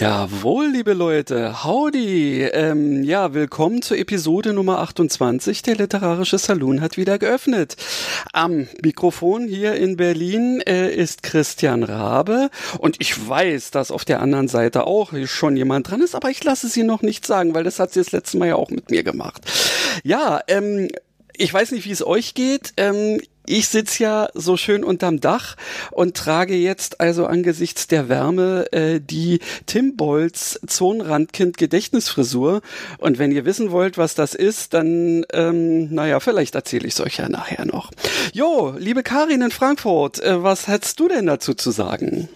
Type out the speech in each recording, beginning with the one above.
Jawohl, liebe Leute, howdy. Ähm, ja, willkommen zur Episode Nummer 28. Der Literarische Saloon hat wieder geöffnet. Am Mikrofon hier in Berlin äh, ist Christian Rabe und ich weiß, dass auf der anderen Seite auch schon jemand dran ist, aber ich lasse sie noch nicht sagen, weil das hat sie das letzte Mal ja auch mit mir gemacht. Ja, ähm, ich weiß nicht, wie es euch geht. Ähm, ich sitz ja so schön unterm Dach und trage jetzt also angesichts der Wärme äh, die Tim Bolz Zonenrandkind Gedächtnisfrisur. Und wenn ihr wissen wollt, was das ist, dann, ähm, naja, vielleicht erzähle ich es euch ja nachher noch. Jo, liebe Karin in Frankfurt, äh, was hättest du denn dazu zu sagen?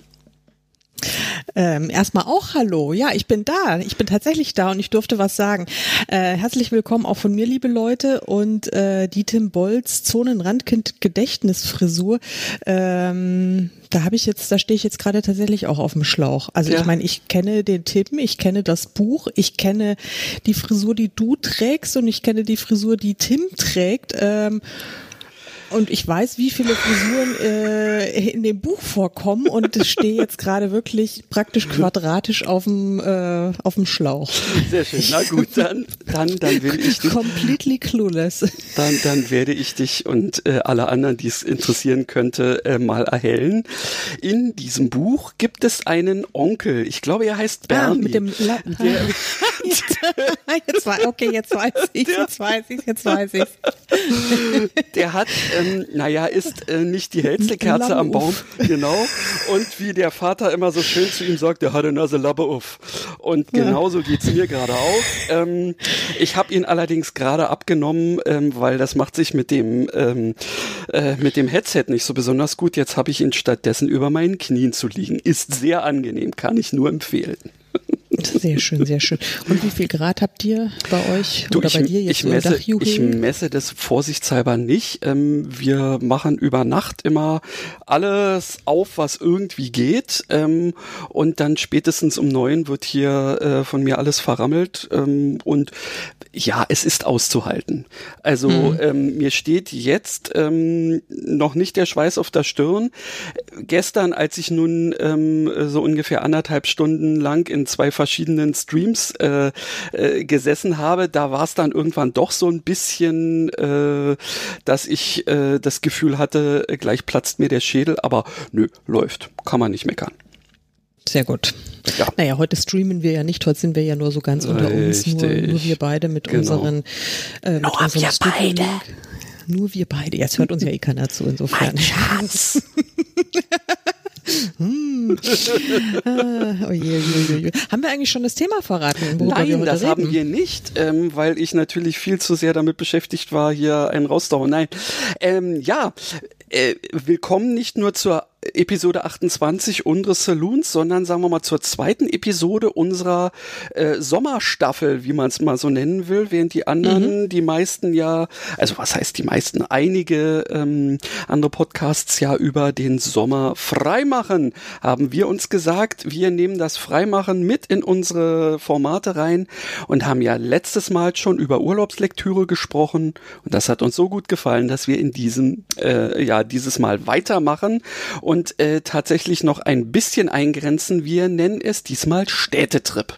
Ähm, erstmal auch Hallo. Ja, ich bin da. Ich bin tatsächlich da und ich durfte was sagen. Äh, herzlich willkommen auch von mir, liebe Leute. Und äh, die Tim Bolz Zonenrandkind Gedächtnisfrisur. Ähm, da habe ich jetzt, da stehe ich jetzt gerade tatsächlich auch auf dem Schlauch. Also ja. ich meine, ich kenne den Tim, ich kenne das Buch, ich kenne die Frisur, die du trägst und ich kenne die Frisur, die Tim trägt. Ähm, und ich weiß, wie viele Frisuren äh, in dem Buch vorkommen und ich stehe jetzt gerade wirklich praktisch quadratisch auf dem äh, auf dem Schlauch. Sehr schön. Na gut, dann dann dann will ich dich completely clueless. Dann dann werde ich dich und äh, alle anderen, die es interessieren könnte, äh, mal erhellen. In diesem Buch gibt es einen Onkel. Ich glaube, er heißt Bernie. Ah, mit dem La Der, jetzt, jetzt okay, jetzt weiß ich, jetzt weiß ich, jetzt weiß ich. Der hat ähm, naja, ist äh, nicht die hellste Kerze am Baum. Genau. Und wie der Vater immer so schön zu ihm sagt, der hat eine Nase Labbe auf. Und genauso geht's mir gerade auch. Ähm, ich habe ihn allerdings gerade abgenommen, ähm, weil das macht sich mit dem, ähm, äh, mit dem Headset nicht so besonders gut. Jetzt habe ich ihn stattdessen über meinen Knien zu liegen. Ist sehr angenehm, kann ich nur empfehlen. Sehr schön, sehr schön. Und wie viel Grad habt ihr bei euch du, oder ich, bei dir jetzt ich messe, ich messe das vorsichtshalber nicht. Ähm, wir machen über Nacht immer alles auf, was irgendwie geht. Ähm, und dann spätestens um neun wird hier äh, von mir alles verrammelt. Ähm, und ja, es ist auszuhalten. Also mhm. ähm, mir steht jetzt ähm, noch nicht der Schweiß auf der Stirn. Gestern, als ich nun ähm, so ungefähr anderthalb Stunden lang in zwei verschiedenen Streams äh, äh, gesessen habe, da war es dann irgendwann doch so ein bisschen, äh, dass ich äh, das Gefühl hatte, gleich platzt mir der Schädel, aber nö, läuft, kann man nicht meckern. Sehr gut. Ja. Naja, heute streamen wir ja nicht, heute sind wir ja nur so ganz unter uns, nur, nur wir beide mit genau. unseren äh, mit nur unserem wir beide. Nur wir beide. Jetzt hört uns ja eh keiner zu, insofern. Mein Schatz. hm. ah, oh je, je, je. Haben wir eigentlich schon das Thema verraten? Nein, das reden? haben wir nicht, ähm, weil ich natürlich viel zu sehr damit beschäftigt war, hier einen rauszuhauen. Nein, ähm, ja, äh, willkommen nicht nur zur Episode 28 unseres Saloons, sondern sagen wir mal zur zweiten Episode unserer äh, Sommerstaffel, wie man es mal so nennen will, während die anderen, mhm. die meisten ja, also was heißt die meisten, einige ähm, andere Podcasts ja über den Sommer freimachen, haben wir uns gesagt, wir nehmen das Freimachen mit in unsere Formate rein und haben ja letztes Mal schon über Urlaubslektüre gesprochen. Und das hat uns so gut gefallen, dass wir in diesem, äh, ja, dieses Mal weitermachen. Und äh, tatsächlich noch ein bisschen eingrenzen. Wir nennen es diesmal Städtetrip.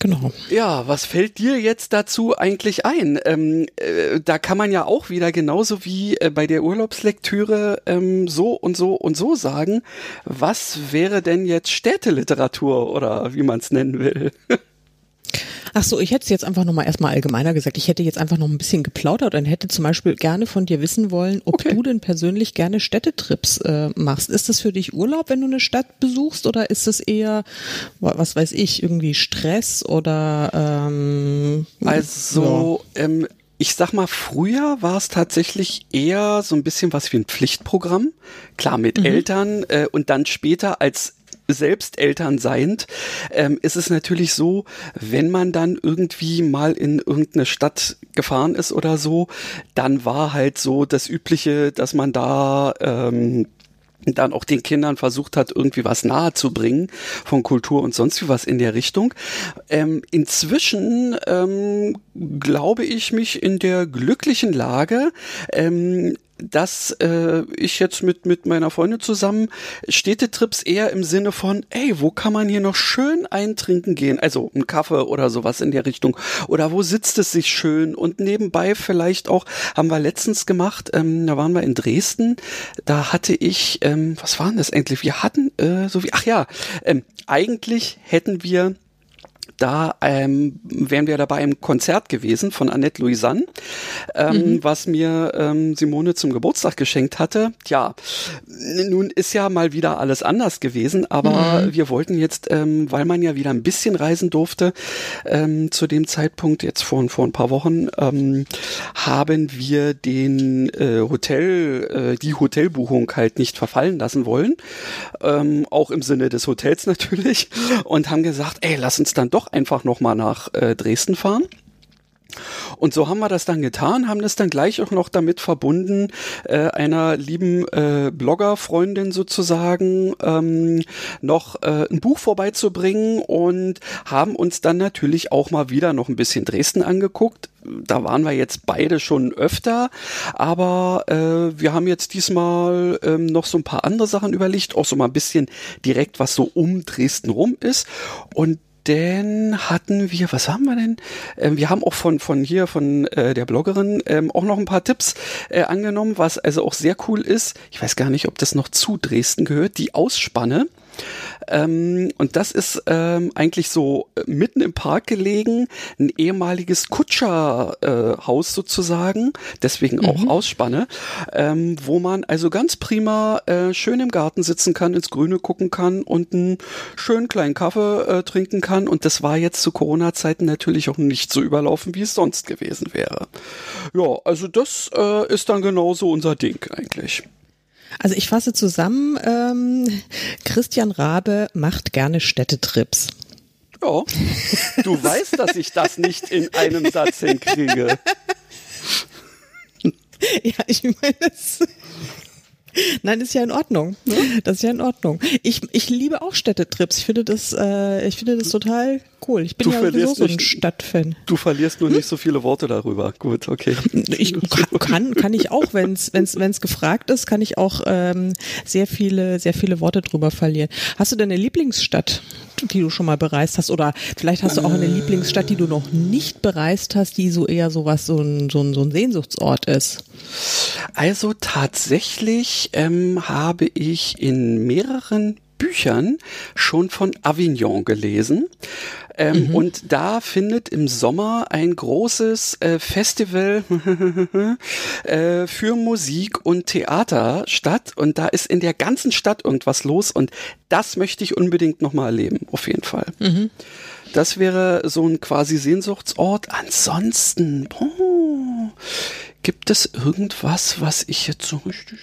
Genau. Ja, was fällt dir jetzt dazu eigentlich ein? Ähm, äh, da kann man ja auch wieder genauso wie äh, bei der Urlaubslektüre ähm, so und so und so sagen. Was wäre denn jetzt Städteliteratur oder wie man es nennen will? Ach so, ich hätte es jetzt einfach nochmal erstmal allgemeiner gesagt. Ich hätte jetzt einfach noch ein bisschen geplaudert und hätte zum Beispiel gerne von dir wissen wollen, ob okay. du denn persönlich gerne Städtetrips äh, machst. Ist das für dich Urlaub, wenn du eine Stadt besuchst oder ist es eher, was weiß ich, irgendwie Stress oder ähm, Also, ja. ähm, ich sag mal, früher war es tatsächlich eher so ein bisschen was wie ein Pflichtprogramm. Klar, mit mhm. Eltern äh, und dann später als selbst Eltern seiend, ähm, ist es natürlich so, wenn man dann irgendwie mal in irgendeine Stadt gefahren ist oder so, dann war halt so das Übliche, dass man da ähm, dann auch den Kindern versucht hat, irgendwie was nahe zu bringen von Kultur und sonst wie was in der Richtung. Ähm, inzwischen ähm, glaube ich mich in der glücklichen Lage, ähm, dass äh, ich jetzt mit mit meiner Freundin zusammen Städtetrips eher im Sinne von, ey, wo kann man hier noch schön eintrinken gehen? Also ein Kaffee oder sowas in der Richtung. Oder wo sitzt es sich schön? Und nebenbei vielleicht auch, haben wir letztens gemacht, ähm, da waren wir in Dresden, da hatte ich, ähm, was waren das eigentlich? Wir hatten äh, so wie, ach ja, ähm, eigentlich hätten wir da ähm, wären wir dabei im Konzert gewesen von Annette Louisanne, ähm, mhm. was mir ähm, Simone zum Geburtstag geschenkt hatte. Ja, nun ist ja mal wieder alles anders gewesen, aber mhm. wir wollten jetzt, ähm, weil man ja wieder ein bisschen reisen durfte, ähm, zu dem Zeitpunkt, jetzt vor, vor ein paar Wochen, ähm, haben wir den äh, Hotel, äh, die Hotelbuchung halt nicht verfallen lassen wollen, ähm, auch im Sinne des Hotels natürlich, und haben gesagt, ey, lass uns dann doch einfach nochmal nach äh, Dresden fahren. Und so haben wir das dann getan, haben das dann gleich auch noch damit verbunden, äh, einer lieben äh, Blogger-Freundin sozusagen ähm, noch äh, ein Buch vorbeizubringen und haben uns dann natürlich auch mal wieder noch ein bisschen Dresden angeguckt. Da waren wir jetzt beide schon öfter, aber äh, wir haben jetzt diesmal ähm, noch so ein paar andere Sachen überlegt, auch so mal ein bisschen direkt, was so um Dresden rum ist. Und denn hatten wir, was haben wir denn? Ähm, wir haben auch von, von hier, von äh, der Bloggerin, ähm, auch noch ein paar Tipps äh, angenommen, was also auch sehr cool ist. Ich weiß gar nicht, ob das noch zu Dresden gehört, die Ausspanne. Ähm, und das ist ähm, eigentlich so äh, mitten im Park gelegen, ein ehemaliges Kutscherhaus äh, sozusagen, deswegen mhm. auch Ausspanne, ähm, wo man also ganz prima äh, schön im Garten sitzen kann, ins Grüne gucken kann und einen schönen kleinen Kaffee äh, trinken kann. Und das war jetzt zu Corona-Zeiten natürlich auch nicht so überlaufen, wie es sonst gewesen wäre. Ja, also das äh, ist dann genauso unser Ding eigentlich. Also ich fasse zusammen, ähm, Christian Rabe macht gerne Städtetrips. Ja, du weißt, dass ich das nicht in einem Satz hinkriege. Ja, ich meine, das Nein, ist ja in Ordnung. Das ist ja in Ordnung. Ich, ich liebe auch Städtetrips. Ich finde das, äh, ich finde das total cool. Ich bin du ja sowieso so ein Stadtfan. Du verlierst nur hm? nicht so viele Worte darüber. Gut, okay. Ich kann, kann ich auch, wenn es wenn's, wenn's gefragt ist, kann ich auch ähm, sehr viele, sehr viele Worte drüber verlieren. Hast du denn eine Lieblingsstadt, die du schon mal bereist hast? Oder vielleicht hast du auch eine Lieblingsstadt, die du noch nicht bereist hast, die so eher sowas, so ein, so ein, so ein Sehnsuchtsort ist? Also tatsächlich ähm, habe ich in mehreren Büchern schon von Avignon gelesen. Ähm, mhm. Und da findet im Sommer ein großes äh, Festival äh, für Musik und Theater statt. Und da ist in der ganzen Stadt irgendwas los. Und das möchte ich unbedingt nochmal erleben, auf jeden Fall. Mhm. Das wäre so ein quasi Sehnsuchtsort. Ansonsten, oh, gibt es irgendwas, was ich jetzt so richtig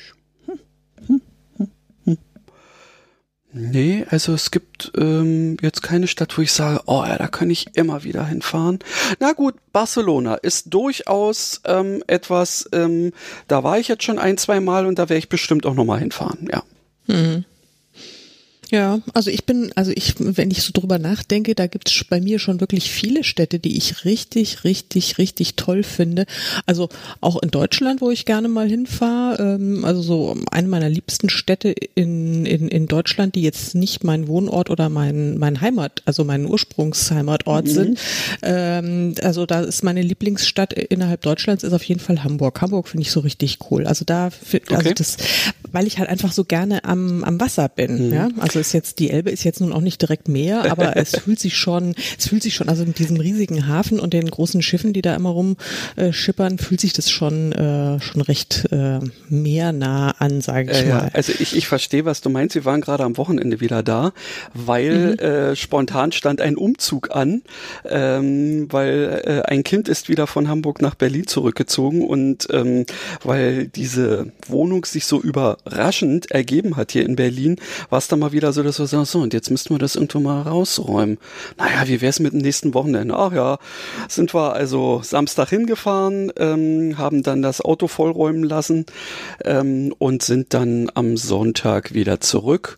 Nee, also es gibt ähm, jetzt keine Stadt, wo ich sage, oh ja, da kann ich immer wieder hinfahren. Na gut, Barcelona ist durchaus ähm, etwas, ähm, da war ich jetzt schon ein, zwei Mal und da werde ich bestimmt auch nochmal hinfahren, ja. Mhm. Ja, also ich bin, also ich, wenn ich so drüber nachdenke, da gibt es bei mir schon wirklich viele Städte, die ich richtig, richtig, richtig toll finde. Also auch in Deutschland, wo ich gerne mal hinfahre. Ähm, also so eine meiner liebsten Städte in, in, in Deutschland, die jetzt nicht mein Wohnort oder mein, mein Heimat, also mein Ursprungsheimatort mhm. sind. Ähm, also da ist meine Lieblingsstadt innerhalb Deutschlands ist auf jeden Fall Hamburg. Hamburg finde ich so richtig cool. Also da, also okay. das, weil ich halt einfach so gerne am, am Wasser bin. Mhm. Ja, also ist jetzt, die Elbe ist jetzt nun auch nicht direkt Meer, aber es fühlt sich schon, es fühlt sich schon, also mit diesem riesigen Hafen und den großen Schiffen, die da immer rumschippern, äh, fühlt sich das schon, äh, schon recht äh, meernah an, sage ich äh, mal. Ja, also ich, ich verstehe, was du meinst. Wir waren gerade am Wochenende wieder da, weil mhm. äh, spontan stand ein Umzug an, ähm, weil äh, ein Kind ist wieder von Hamburg nach Berlin zurückgezogen und ähm, weil diese Wohnung sich so überraschend ergeben hat hier in Berlin, war es dann mal wieder so, dass wir sagen, so, und jetzt müssten wir das irgendwo mal rausräumen. Naja, wie wär's mit dem nächsten Wochenende? Ach ja, sind wir also Samstag hingefahren, ähm, haben dann das Auto vollräumen lassen ähm, und sind dann am Sonntag wieder zurück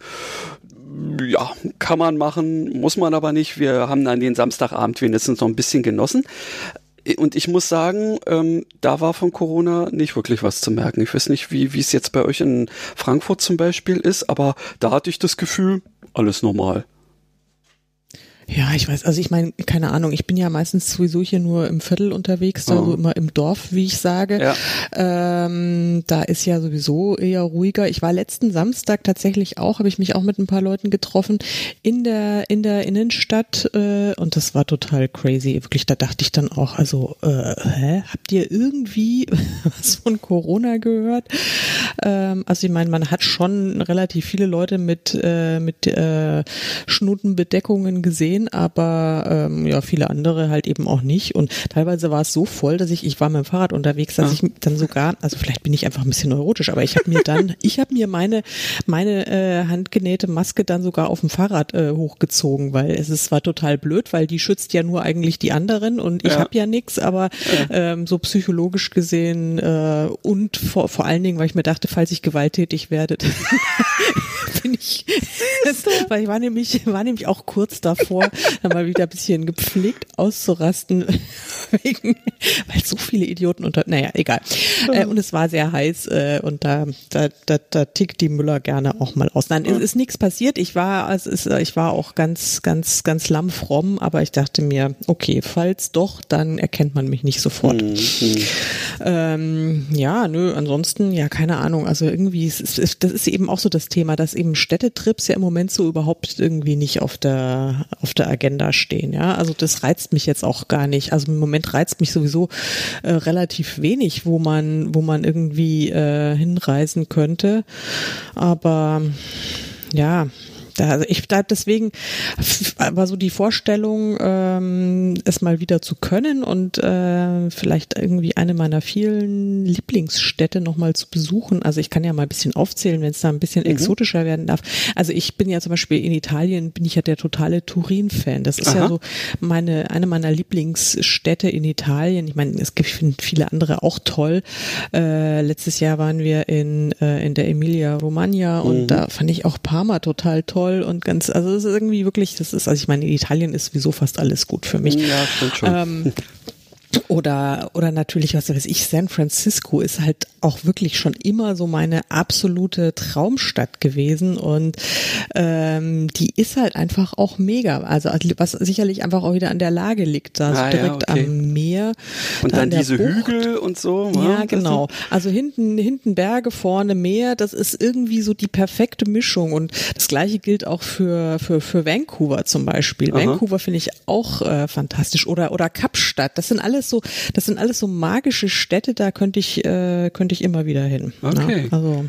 ja, kann man machen, muss man aber nicht. Wir haben dann den Samstagabend wenigstens noch ein bisschen genossen. Und ich muss sagen, ähm, da war von Corona nicht wirklich was zu merken. Ich weiß nicht, wie wie es jetzt bei euch in Frankfurt zum Beispiel ist, aber da hatte ich das Gefühl, alles normal. Ja, ich weiß, also ich meine, keine Ahnung, ich bin ja meistens sowieso hier nur im Viertel unterwegs, also Oh. immer im Dorf, wie ich sage. Ja. Ähm, da ist ja sowieso eher ruhiger. Ich war letzten Samstag tatsächlich auch, habe ich mich auch mit ein paar Leuten getroffen in der in der Innenstadt äh, und das war total crazy. Wirklich, da dachte ich dann auch, also äh, hä, habt ihr irgendwie was von Corona gehört? Ähm, also ich meine, man hat schon relativ viele Leute mit äh, mit äh, Schnutenbedeckungen gesehen, aber ähm, ja, viele andere halt eben auch nicht. Und teilweise war es so voll, dass ich, ich war mit dem Fahrrad unterwegs, dass ich dann sogar, also vielleicht bin ich einfach ein bisschen neurotisch, aber ich habe mir dann, ich habe mir meine meine äh, handgenähte Maske dann sogar auf dem Fahrrad äh, hochgezogen, weil es ist, war total blöd, weil die schützt ja nur eigentlich die anderen und ich Ja. habe ja nichts, aber ähm, so psychologisch gesehen äh, und vor, vor allen Dingen, weil ich mir dachte, falls ich gewalttätig werde, bin ich, weil ich war nämlich, war nämlich auch kurz davor, dann mal wieder ein bisschen gepflegt auszurasten, wegen, weil so viele Idioten unter, naja, egal. Äh, und es war sehr heiß äh, und da, da, da, da tickt die Müller gerne auch mal aus. Nein, es ist nichts passiert. Ich war, es ist, ich war auch ganz, ganz, ganz lammfromm, aber ich dachte mir, okay, falls doch, dann erkennt man mich nicht sofort. Ähm, ja, nö, ansonsten, ja, keine Ahnung. Also irgendwie, es ist, das ist eben auch so das Thema, dass eben Städtetrips ja im Moment so überhaupt irgendwie nicht auf der, auf der Agenda stehen. Ja, also das reizt mich jetzt auch gar nicht. Also im Moment reizt mich sowieso äh, relativ wenig, wo man, wo man irgendwie äh, hinreisen könnte. Aber ja, da, also ich da deswegen war so die Vorstellung, ähm, es mal wieder zu können und äh, vielleicht irgendwie eine meiner vielen Lieblingsstädte nochmal zu besuchen. Also ich kann ja mal ein bisschen aufzählen, wenn es da ein bisschen exotischer werden darf. Also ich bin ja zum Beispiel in Italien, bin ich ja der totale Turin-Fan. Das ist ja Aha. so meine eine meiner Lieblingsstädte in Italien. Ich meine, es gibt viele andere auch toll. Äh, letztes Jahr waren wir in äh, in der Emilia Romagna und da fand ich auch Parma total toll und ganz also es ist irgendwie wirklich das ist also ich meine in Italien ist sowieso fast alles gut für mich. Ja, stimmt schon. Ähm, oder, oder natürlich, was weiß ich, San Francisco ist halt auch wirklich schon immer so meine absolute Traumstadt gewesen und ähm, die ist halt einfach auch mega. Also was sicherlich einfach auch wieder an der Lage liegt, da so Ah, ja, direkt okay. am Meer. und da dann diese Bucht. Hügel und so. Ja, das genau. Also hinten, hinten Berge, vorne Meer, das ist irgendwie so die perfekte Mischung. Und das gleiche gilt auch für, für, für Vancouver zum Beispiel. Aha. Vancouver finde ich auch äh, fantastisch. Oder, oder Kapstadt. Das sind alles so, das sind alles so magische Städte, da könnte ich, äh, könnte ich immer wieder hin. Okay. Ja, also.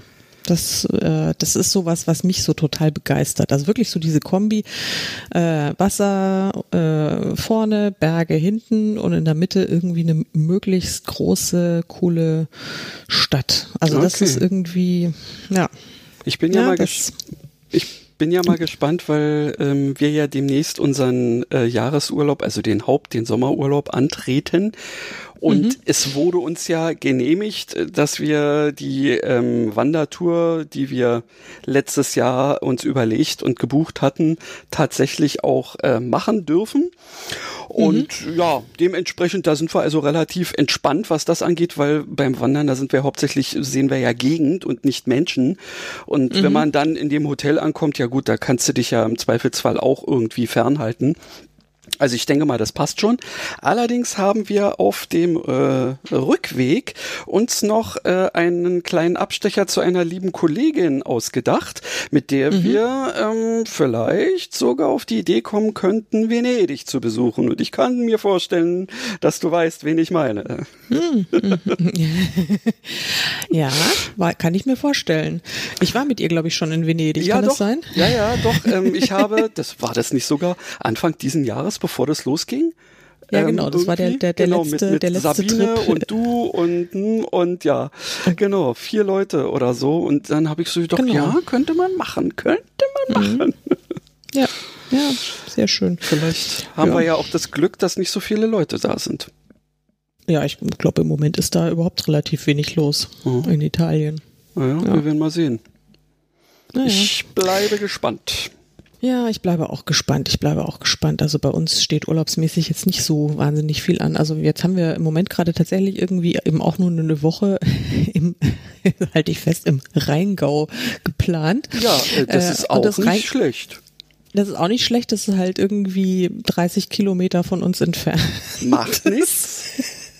Das, äh, das ist sowas, was mich so total begeistert. Also wirklich so diese Kombi äh, Wasser äh, vorne, Berge hinten und in der Mitte irgendwie eine möglichst große, coole Stadt. Also das Okay. ist irgendwie, ja. Ich bin ja, Ja, mal das- ges ich bin ja mal gespannt, weil ähm, wir ja demnächst unseren äh, Jahresurlaub, also den Haupt-, den Sommerurlaub antreten. Und es wurde uns ja genehmigt, äh, dass wir die ähm, Wandertour, die wir letztes Jahr uns überlegt und gebucht hatten, tatsächlich auch äh, machen dürfen. Und ja, dementsprechend, da sind wir also relativ entspannt, was das angeht, weil beim Wandern, da sind wir hauptsächlich, sehen wir ja Gegend und nicht Menschen. Und wenn man dann in dem Hotel ankommt, ja gut, da kannst du dich ja im Zweifelsfall auch irgendwie fernhalten. Also ich denke mal, das passt schon. Allerdings haben wir auf dem äh, Rückweg uns noch äh, einen kleinen Abstecher zu einer lieben Kollegin ausgedacht, mit der wir ähm, vielleicht sogar auf die Idee kommen könnten, Venedig zu besuchen. Und ich kann mir vorstellen, dass du weißt, wen ich meine. Ja, war, kann ich mir vorstellen. Ich war mit ihr, glaube ich, schon in Venedig. ja, kann doch. das sein? Ja, ja, doch. Ähm, ich habe, das war das nicht sogar Anfang diesen Jahres, bevor das losging? Ja, Ähm, genau, das war der- der- der genau, letzte- mit, mit der letzte Sabine Trip. und du und hm, und ja, genau, vier Leute oder so. Und dann habe ich so gedacht, Genau. ja, könnte man machen, könnte machen. Mhm. Ja, ja, sehr schön. Vielleicht haben ja. wir ja auch das Glück, dass nicht so viele Leute da sind. Ja, ich glaube, im Moment ist da überhaupt relativ wenig los mhm. in Italien. Naja, ja. wir werden mal sehen. Naja. Ich bleibe gespannt. Ja, ich bleibe auch gespannt. Ich bleibe auch gespannt. Also bei uns steht urlaubsmäßig jetzt nicht so wahnsinnig viel an. Also jetzt haben wir im Moment gerade tatsächlich irgendwie eben auch nur eine Woche im, halte ich fest, im Rheingau geplant. Ja, äh, das ist äh, auch das nicht Rhein schlecht. Das ist auch nicht schlecht, das ist halt irgendwie 30 Kilometer von uns entfernt. Macht nichts.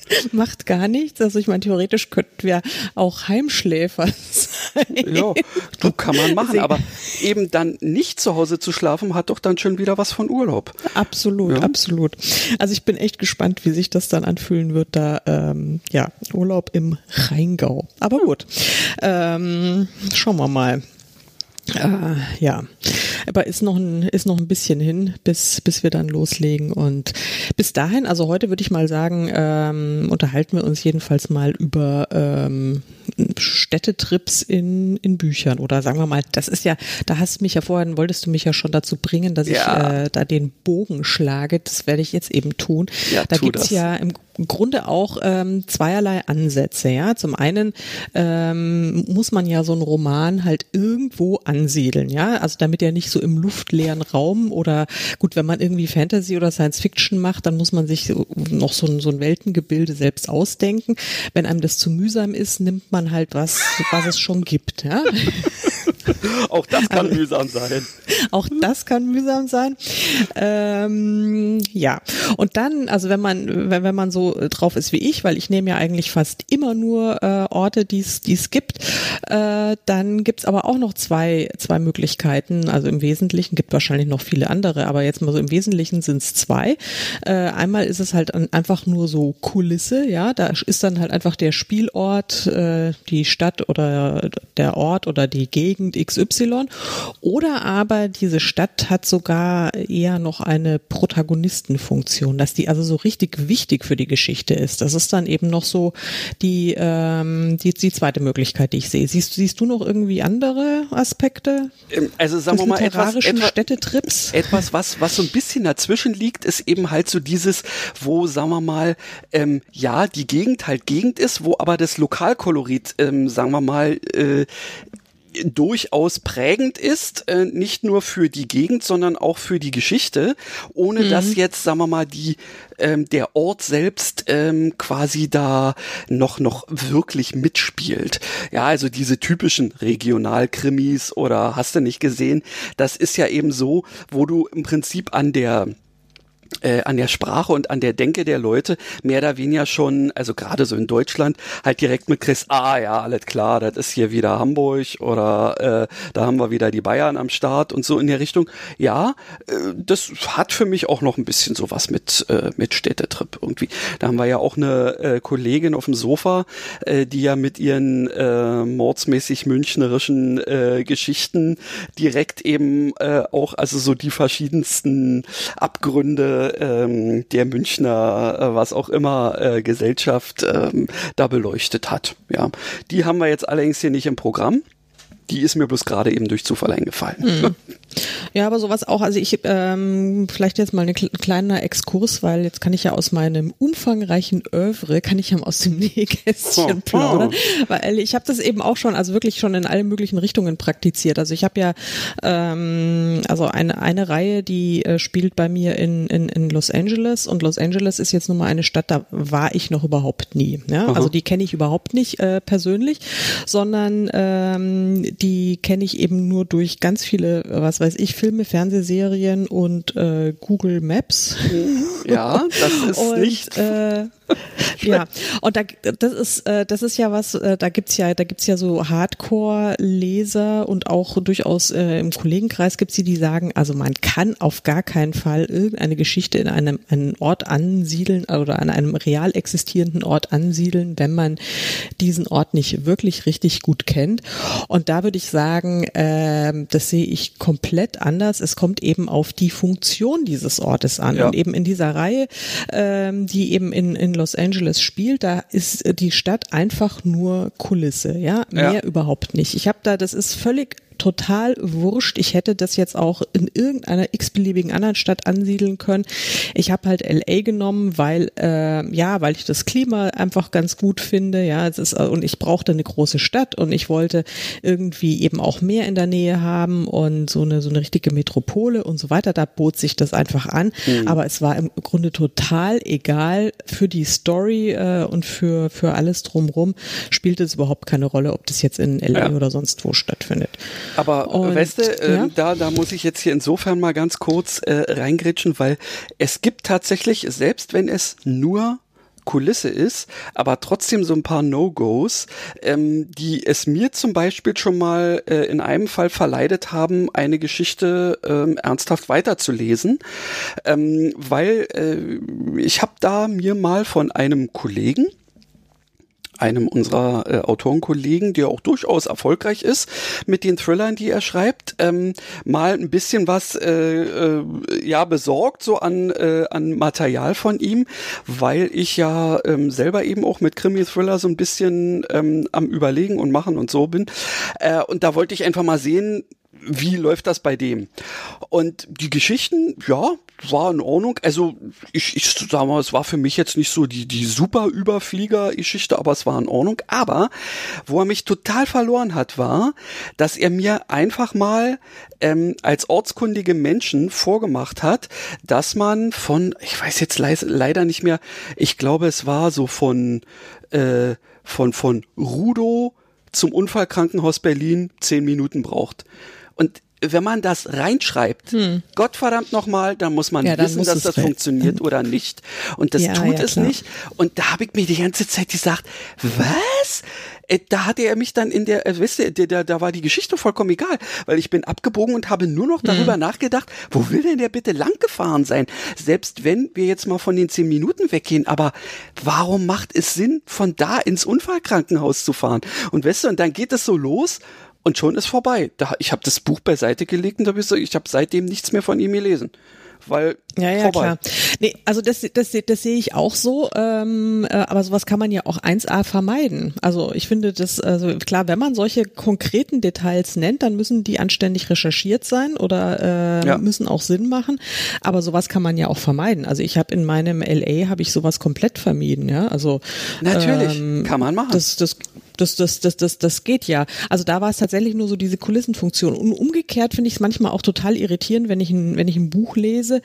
Macht gar nichts. Also ich meine, theoretisch könnten wir auch Heimschläfer sein. Ja, du kann man machen, aber eben dann nicht zu Hause zu schlafen, hat doch dann schon wieder was von Urlaub. Absolut, ja. absolut. Also ich bin echt gespannt, wie sich das dann anfühlen wird, da ähm, ja Urlaub im Rheingau. Aber gut, ähm, schauen wir mal. Äh, ja, aber ist noch ein ist noch ein bisschen hin, bis bis wir dann loslegen. Und bis dahin, also heute würde ich mal sagen, ähm, unterhalten wir uns jedenfalls mal über ähm, Städtetrips in in Büchern oder sagen wir mal, das ist ja, da hast du mich ja vorhin wolltest du mich ja schon dazu bringen, dass ja. ich äh, da den Bogen schlage. Das werde ich jetzt eben tun. Ja, da gibt's das. ja im im Grunde auch ähm, zweierlei Ansätze. Ja, zum einen ähm, muss man ja so einen Roman halt irgendwo ansiedeln. Ja, also damit er nicht so im luftleeren Raum oder gut, wenn man irgendwie Fantasy oder Science Fiction macht, dann muss man sich noch so ein, so ein Weltengebilde selbst ausdenken. Wenn einem das zu mühsam ist, nimmt man halt was, was es schon gibt. Ja. auch das kann also, mühsam sein. Auch das kann mühsam sein. Ähm, ja, und dann, also wenn man, wenn, wenn man so drauf ist wie ich, weil ich nehme ja eigentlich fast immer nur äh, Orte, die es gibt, äh, dann gibt's aber auch noch zwei, zwei Möglichkeiten. Also im Wesentlichen gibt wahrscheinlich noch viele andere, aber jetzt mal so im Wesentlichen sind es zwei. Äh, einmal ist es halt einfach nur so Kulisse, ja, da ist dann halt einfach der Spielort, äh, die Stadt oder der Ort oder die Gegend XY. Oder aber diese Stadt hat sogar eher noch eine Protagonistenfunktion, dass die also so richtig wichtig für die Geschichte ist. Das ist dann eben noch so die, ähm, die, die zweite Möglichkeit, die ich sehe. Siehst, siehst du noch irgendwie andere Aspekte? Ähm, also sagen wir mal etwas, etwas, Städtetrips? Etwas, was, was so ein bisschen dazwischen liegt, ist eben halt so dieses, wo, sagen wir mal, ähm, ja, die Gegend halt Gegend ist, wo aber das Lokalkolorit, ähm, sagen wir mal, äh, durchaus prägend ist, äh, nicht nur für die Gegend, sondern auch für die Geschichte, ohne mhm. dass jetzt, sagen wir mal, die ähm, der Ort selbst ähm, quasi da noch noch wirklich mitspielt. Ja, also diese typischen Regionalkrimis oder hast du nicht gesehen, das ist ja eben so, wo du im Prinzip an der äh, an der Sprache und an der Denke der Leute mehr oder weniger schon, also gerade so in Deutschland, halt direkt mit Chris, ah ja, alles klar, das ist hier wieder Hamburg oder äh, da haben wir wieder die Bayern am Start und so in der Richtung. Ja, äh, das hat für mich auch noch ein bisschen sowas mit, äh, mit Städtetrip irgendwie. Da haben wir ja auch eine äh, Kollegin auf dem Sofa, äh, die ja mit ihren äh, mordsmäßig münchnerischen äh, Geschichten direkt eben äh, auch, also so die verschiedensten Abgründe ähm, der Münchner, äh, was auch immer, äh, Gesellschaft ähm, da beleuchtet hat. Ja, die haben wir jetzt allerdings hier nicht im Programm. Die ist mir bloß gerade eben durch Zufall eingefallen. Mhm. Ja, aber sowas auch, also ich, ähm, vielleicht jetzt mal ein kleiner Exkurs, weil jetzt kann ich ja aus meinem umfangreichen Oeuvre, kann ich ja aus dem Nähkästchen oh, plaudern, oh. weil ich habe das eben auch schon, also wirklich schon in allen möglichen Richtungen praktiziert. Also ich habe ja, ähm, also eine, eine Reihe, die äh, spielt bei mir in, in, in Los Angeles und Los Angeles ist jetzt nun mal eine Stadt, da war ich noch überhaupt nie. Ja? Also die kenne ich überhaupt nicht äh, persönlich, sondern ähm, die kenne ich eben nur durch ganz viele, was weiß ich, Filme, Fernsehserien und äh, Google Maps. Ja, das ist und, nicht. Äh, ja, und da, das ist, äh, das ist ja was, äh, da gibt's ja, da gibt's ja so Hardcore-Leser und auch durchaus äh, im Kollegenkreis gibt's die, die sagen, also man kann auf gar keinen Fall irgendeine Geschichte in einem, einen Ort ansiedeln oder an einem real existierenden Ort ansiedeln, wenn man diesen Ort nicht wirklich richtig gut kennt. Und da würde ich sagen, äh, das sehe ich komplett anders. Es kommt eben auf die Funktion dieses Ortes an. Ja. Und eben in dieser Reihe, äh, die eben in, in Los Angeles spielt, da ist die Stadt einfach nur Kulisse, ja, mehr ja. überhaupt nicht. Ich habe da, das ist völlig total wurscht. Ich hätte das jetzt auch in irgendeiner x-beliebigen anderen Stadt ansiedeln können. Ich habe halt LA genommen, weil äh, ja, weil ich das Klima einfach ganz gut finde. Ja, es ist und ich brauchte eine große Stadt und ich wollte irgendwie eben auch mehr in der Nähe haben und so eine so eine richtige Metropole und so weiter. Da bot sich das einfach an. Mhm. Aber es war im Grunde total egal für die Story äh, und für für alles drumrum spielte es überhaupt keine Rolle, ob das jetzt in LA ja. oder sonst wo stattfindet. Aber und, weißt du, äh, ja? da, da muss ich jetzt hier insofern mal ganz kurz äh, reingritschen, weil es gibt tatsächlich, selbst wenn es nur Kulisse ist, aber trotzdem so ein paar No-Gos, ähm, die es mir zum Beispiel schon mal äh, in einem Fall verleidet haben, eine Geschichte ähm, ernsthaft weiterzulesen, ähm, weil äh, ich habe da mir mal von einem Kollegen einem unserer äh, Autorenkollegen, der auch durchaus erfolgreich ist mit den Thrillern, die er schreibt, ähm, mal ein bisschen was äh, äh, ja besorgt so an äh, an Material von ihm, weil ich ja ähm, selber eben auch mit Krimi-Thriller so ein bisschen ähm, am überlegen und machen und so bin. Äh, und da wollte ich einfach mal sehen, wie läuft das bei dem? Und die Geschichten, ja, war in Ordnung. Also ich, ich sag mal, es war für mich jetzt nicht so die, die super Überflieger-Geschichte, aber es war in Ordnung. Aber wo er mich total verloren hat, war, dass er mir einfach mal ähm, als ortskundige Menschen vorgemacht hat, dass man von, ich weiß jetzt le leider nicht mehr, ich glaube, es war so von, äh, von, von Rudo zum Unfallkrankenhaus Berlin zehn Minuten braucht. Und wenn man das reinschreibt, hm. Gottverdammt nochmal, dann muss man ja, wissen, muss dass das funktioniert oder nicht. Und das ja, tut ja, es klar. nicht. Und da habe ich mir die ganze Zeit gesagt, was? Äh, da hatte er mich dann in der, äh, weißt du, da, da war die Geschichte vollkommen egal, weil ich bin abgebogen und habe nur noch darüber hm. nachgedacht, wo will denn der bitte lang gefahren sein? Selbst wenn wir jetzt mal von den zehn Minuten weggehen, aber warum macht es Sinn, von da ins Unfallkrankenhaus zu fahren? Und weißt du, und dann geht es so los und schon ist vorbei. Da, ich habe das Buch beiseite gelegt und hab ich, so, ich habe seitdem nichts mehr von ihm gelesen. Weil ja, ja, vorbei. klar. Nee, also das, das, das sehe ich auch so, ähm, äh, aber sowas kann man ja auch 1a vermeiden. Also ich finde das, also klar, wenn man solche konkreten Details nennt, dann müssen die anständig recherchiert sein oder äh, ja. müssen auch Sinn machen. Aber sowas kann man ja auch vermeiden. Also ich habe in meinem LA habe ich sowas komplett vermieden, ja. Also natürlich ähm, kann man machen. Das, das das, das, das, das, das geht ja. Also da war es tatsächlich nur so diese Kulissenfunktion. Und umgekehrt finde ich es manchmal auch total irritierend, wenn ich ein, wenn ich ein Buch lese,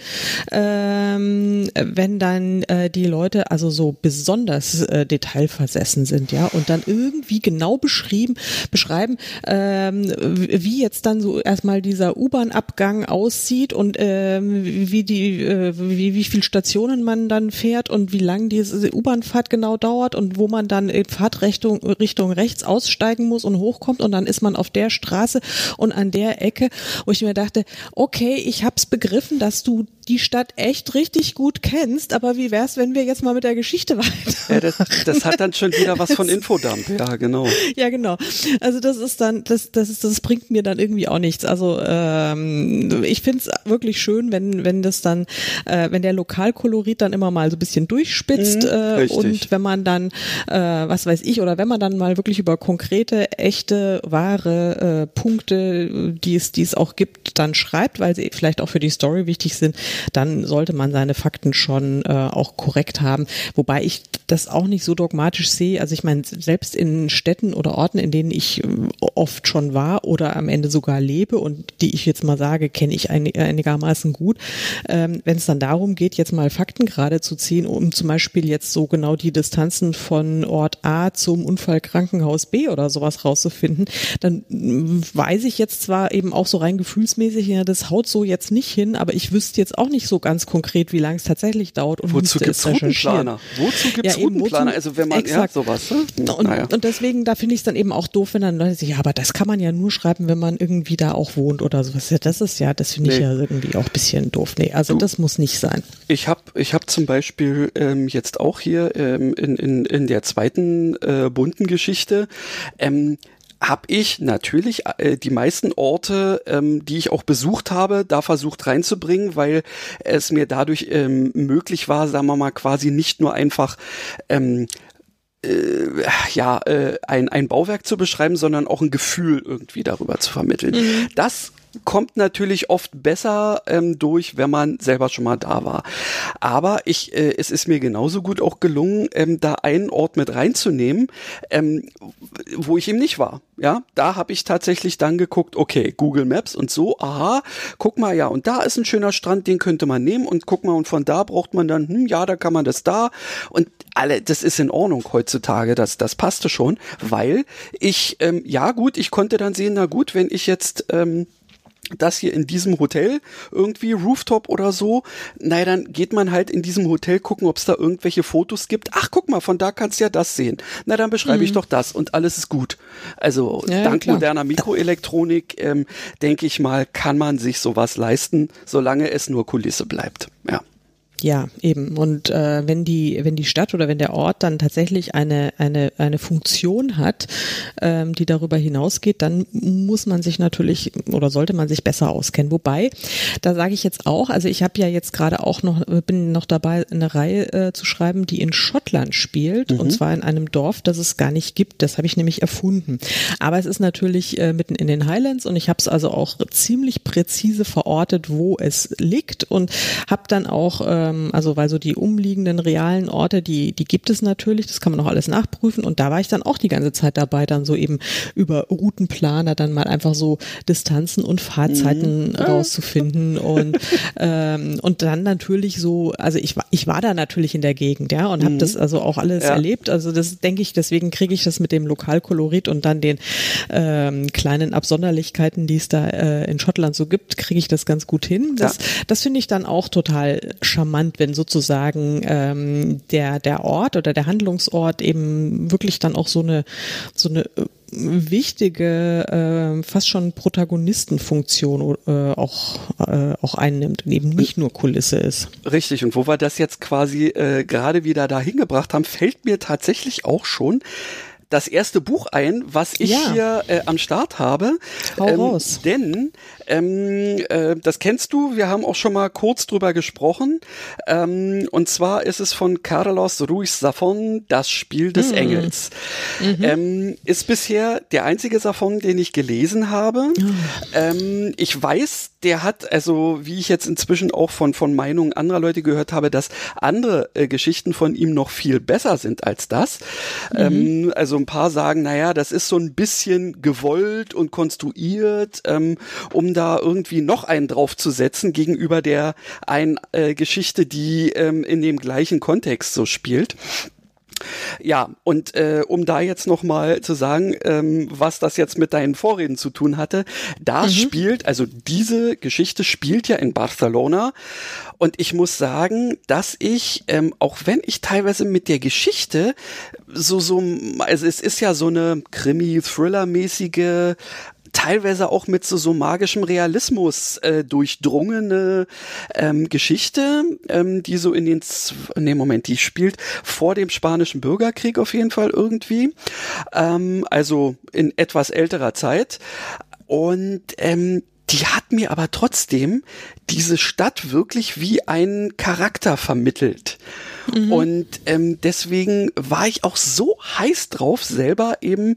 ähm, wenn dann äh, die Leute also so besonders äh, detailversessen sind, ja, und dann irgendwie genau beschrieben, beschreiben, ähm, wie jetzt dann so erstmal dieser U-Bahn-Abgang aussieht und ähm, wie die, äh, wie, wie viel Stationen man dann fährt und wie lang diese U-Bahn-Fahrt genau dauert und wo man dann in Fahrtrichtung Richtung Richtung rechts aussteigen muss und hochkommt und dann ist man auf der Straße und an der Ecke, wo ich mir dachte, okay, ich hab's begriffen, dass du die Stadt echt richtig gut kennst, aber wie wär's, wenn wir jetzt mal mit der Geschichte weiter? Ja, das, das hat dann schon wieder was von Infodump, ja, genau. Ja, genau. Also das ist dann, das, das ist, das bringt mir dann irgendwie auch nichts. Also ähm, ich find's wirklich schön, wenn, wenn das dann, äh, wenn der Lokalkolorit dann immer mal so ein bisschen durchspitzt mhm, äh, und wenn man dann, äh, was weiß ich, oder wenn man dann mal wirklich über konkrete, echte, wahre äh, Punkte, die es, die es auch gibt, dann schreibt, weil sie vielleicht auch für die Story wichtig sind, dann sollte man seine Fakten schon äh, auch korrekt haben. Wobei ich das auch nicht so dogmatisch sehe. Also ich meine, selbst in Städten oder Orten, in denen ich äh, oft schon war oder am Ende sogar lebe und die ich jetzt mal sage, kenne ich einigermaßen gut, ähm, wenn es dann darum geht, jetzt mal Fakten gerade zu ziehen, um zum Beispiel jetzt so genau die Distanzen von Ort A zum Unfallkrankenhaus B oder sowas rauszufinden, dann mm, weiß ich jetzt zwar eben auch so rein gefühlsmäßig, ja, das haut so jetzt nicht hin, aber ich wüsste jetzt auch nicht so ganz konkret, wie lange es tatsächlich dauert und wozu gibt es Routenplaner? Wozu gibt es ja, Routenplaner? Also wenn man exakt. ja, sowas. Ne? Und, naja. und deswegen, da finde ich es dann eben auch doof, wenn dann Leute sagen, ja, aber das kann man ja nur schreiben, wenn man irgendwie da auch wohnt oder sowas. Ja, das ist ja, das finde ich nee. ja irgendwie auch ein bisschen doof. Nee, also du, das muss nicht sein. Ich habe ich hab zum Beispiel ähm, jetzt auch hier ähm, in, in, in der zweiten äh, bunten Geschichte ähm, habe ich natürlich äh, die meisten Orte, ähm, die ich auch besucht habe, da versucht reinzubringen, weil es mir dadurch ähm, möglich war, sagen wir mal, quasi nicht nur einfach ähm, äh, ja, äh, ein, ein Bauwerk zu beschreiben, sondern auch ein Gefühl irgendwie darüber zu vermitteln. Mhm. Das kommt natürlich oft besser ähm, durch, wenn man selber schon mal da war. Aber ich, äh, es ist mir genauso gut auch gelungen, ähm, da einen Ort mit reinzunehmen, ähm, wo ich eben nicht war. Ja, da habe ich tatsächlich dann geguckt, okay, Google Maps und so, aha, guck mal, ja, und da ist ein schöner Strand, den könnte man nehmen und guck mal, und von da braucht man dann, hm, ja, da kann man das da und alle, das ist in Ordnung heutzutage, das, das passte schon, weil ich, ähm, ja gut, ich konnte dann sehen, na gut, wenn ich jetzt ähm, das hier in diesem Hotel irgendwie Rooftop oder so, naja, dann geht man halt in diesem Hotel gucken, ob es da irgendwelche Fotos gibt. Ach, guck mal, von da kannst du ja das sehen. Na, dann beschreibe mhm. ich doch das und alles ist gut. Also ja, dank klar. moderner Mikroelektronik, ähm, denke ich mal, kann man sich sowas leisten, solange es nur Kulisse bleibt. Ja. Ja, eben. Und äh, wenn die, wenn die Stadt oder wenn der Ort dann tatsächlich eine, eine, eine Funktion hat, ähm, die darüber hinausgeht, dann muss man sich natürlich oder sollte man sich besser auskennen. Wobei, da sage ich jetzt auch, also ich habe ja jetzt gerade auch noch, bin noch dabei, eine Reihe äh, zu schreiben, die in Schottland spielt, mhm. und zwar in einem Dorf, das es gar nicht gibt. Das habe ich nämlich erfunden. Aber es ist natürlich äh, mitten in den Highlands und ich habe es also auch ziemlich präzise verortet, wo es liegt und habe dann auch äh, ähm, also weil so die umliegenden realen Orte, die, die gibt es natürlich, das kann man auch alles nachprüfen und da war ich dann auch die ganze Zeit dabei, dann so eben über Routenplaner dann mal einfach so Distanzen und Fahrzeiten mhm. rauszufinden und ähm, und dann natürlich so, also ich war ich war da natürlich in der Gegend, ja, und habe mhm. das also auch alles ja. erlebt, also das denke ich, deswegen kriege ich das mit dem Lokalkolorit und dann den ähm, kleinen Absonderlichkeiten, die es da äh, in Schottland so gibt, kriege ich das ganz gut hin. Das, ja. das finde ich dann auch total charmant charmant, wenn sozusagen ähm, der, der Ort oder der Handlungsort eben wirklich dann auch so eine, so eine äh, wichtige, äh, fast schon Protagonistenfunktion äh, auch, äh, auch einnimmt und eben nicht nur Kulisse ist. Richtig, und wo wir das jetzt quasi äh, gerade wieder da hingebracht haben, fällt mir tatsächlich auch schon das erste Buch ein, was ich ja. hier äh, am Start habe. Hau ähm, raus. Denn ähm, äh, das kennst du, wir haben auch schon mal kurz drüber gesprochen. Ähm, und zwar ist es von Carlos Ruiz Zafón, Das Spiel des mhm. Engels. Mhm. Ähm, ist bisher der einzige Zafón, den ich gelesen habe. Mhm. Ich weiß, der hat, also wie ich jetzt inzwischen auch von, von Meinungen anderer Leute gehört habe, dass andere äh, Geschichten von ihm noch viel besser sind als das. Mhm. Ähm, also ein paar sagen, naja, das ist so ein bisschen gewollt und konstruiert, ähm, um da irgendwie noch einen draufzusetzen gegenüber der ein äh, Geschichte, die ähm, in dem gleichen Kontext so spielt. Ja, und äh, um da jetzt nochmal zu sagen, ähm, was das jetzt mit deinen Vorreden zu tun hatte, da mhm. spielt, also diese Geschichte spielt ja in Barcelona und ich muss sagen, dass ich, ähm, auch wenn ich teilweise mit der Geschichte so, so, also es ist ja so eine Krimi-Thriller-mäßige teilweise auch mit so, so magischem Realismus äh, durchdrungene ähm, Geschichte, ähm, die so in den, nee, Moment, die spielt vor dem spanischen Bürgerkrieg auf jeden Fall irgendwie, ähm, also in etwas älterer Zeit. Und ähm, die hat mir aber trotzdem diese Stadt wirklich wie einen Charakter vermittelt. Mhm. Und ähm, deswegen war ich auch so heiß drauf, selber eben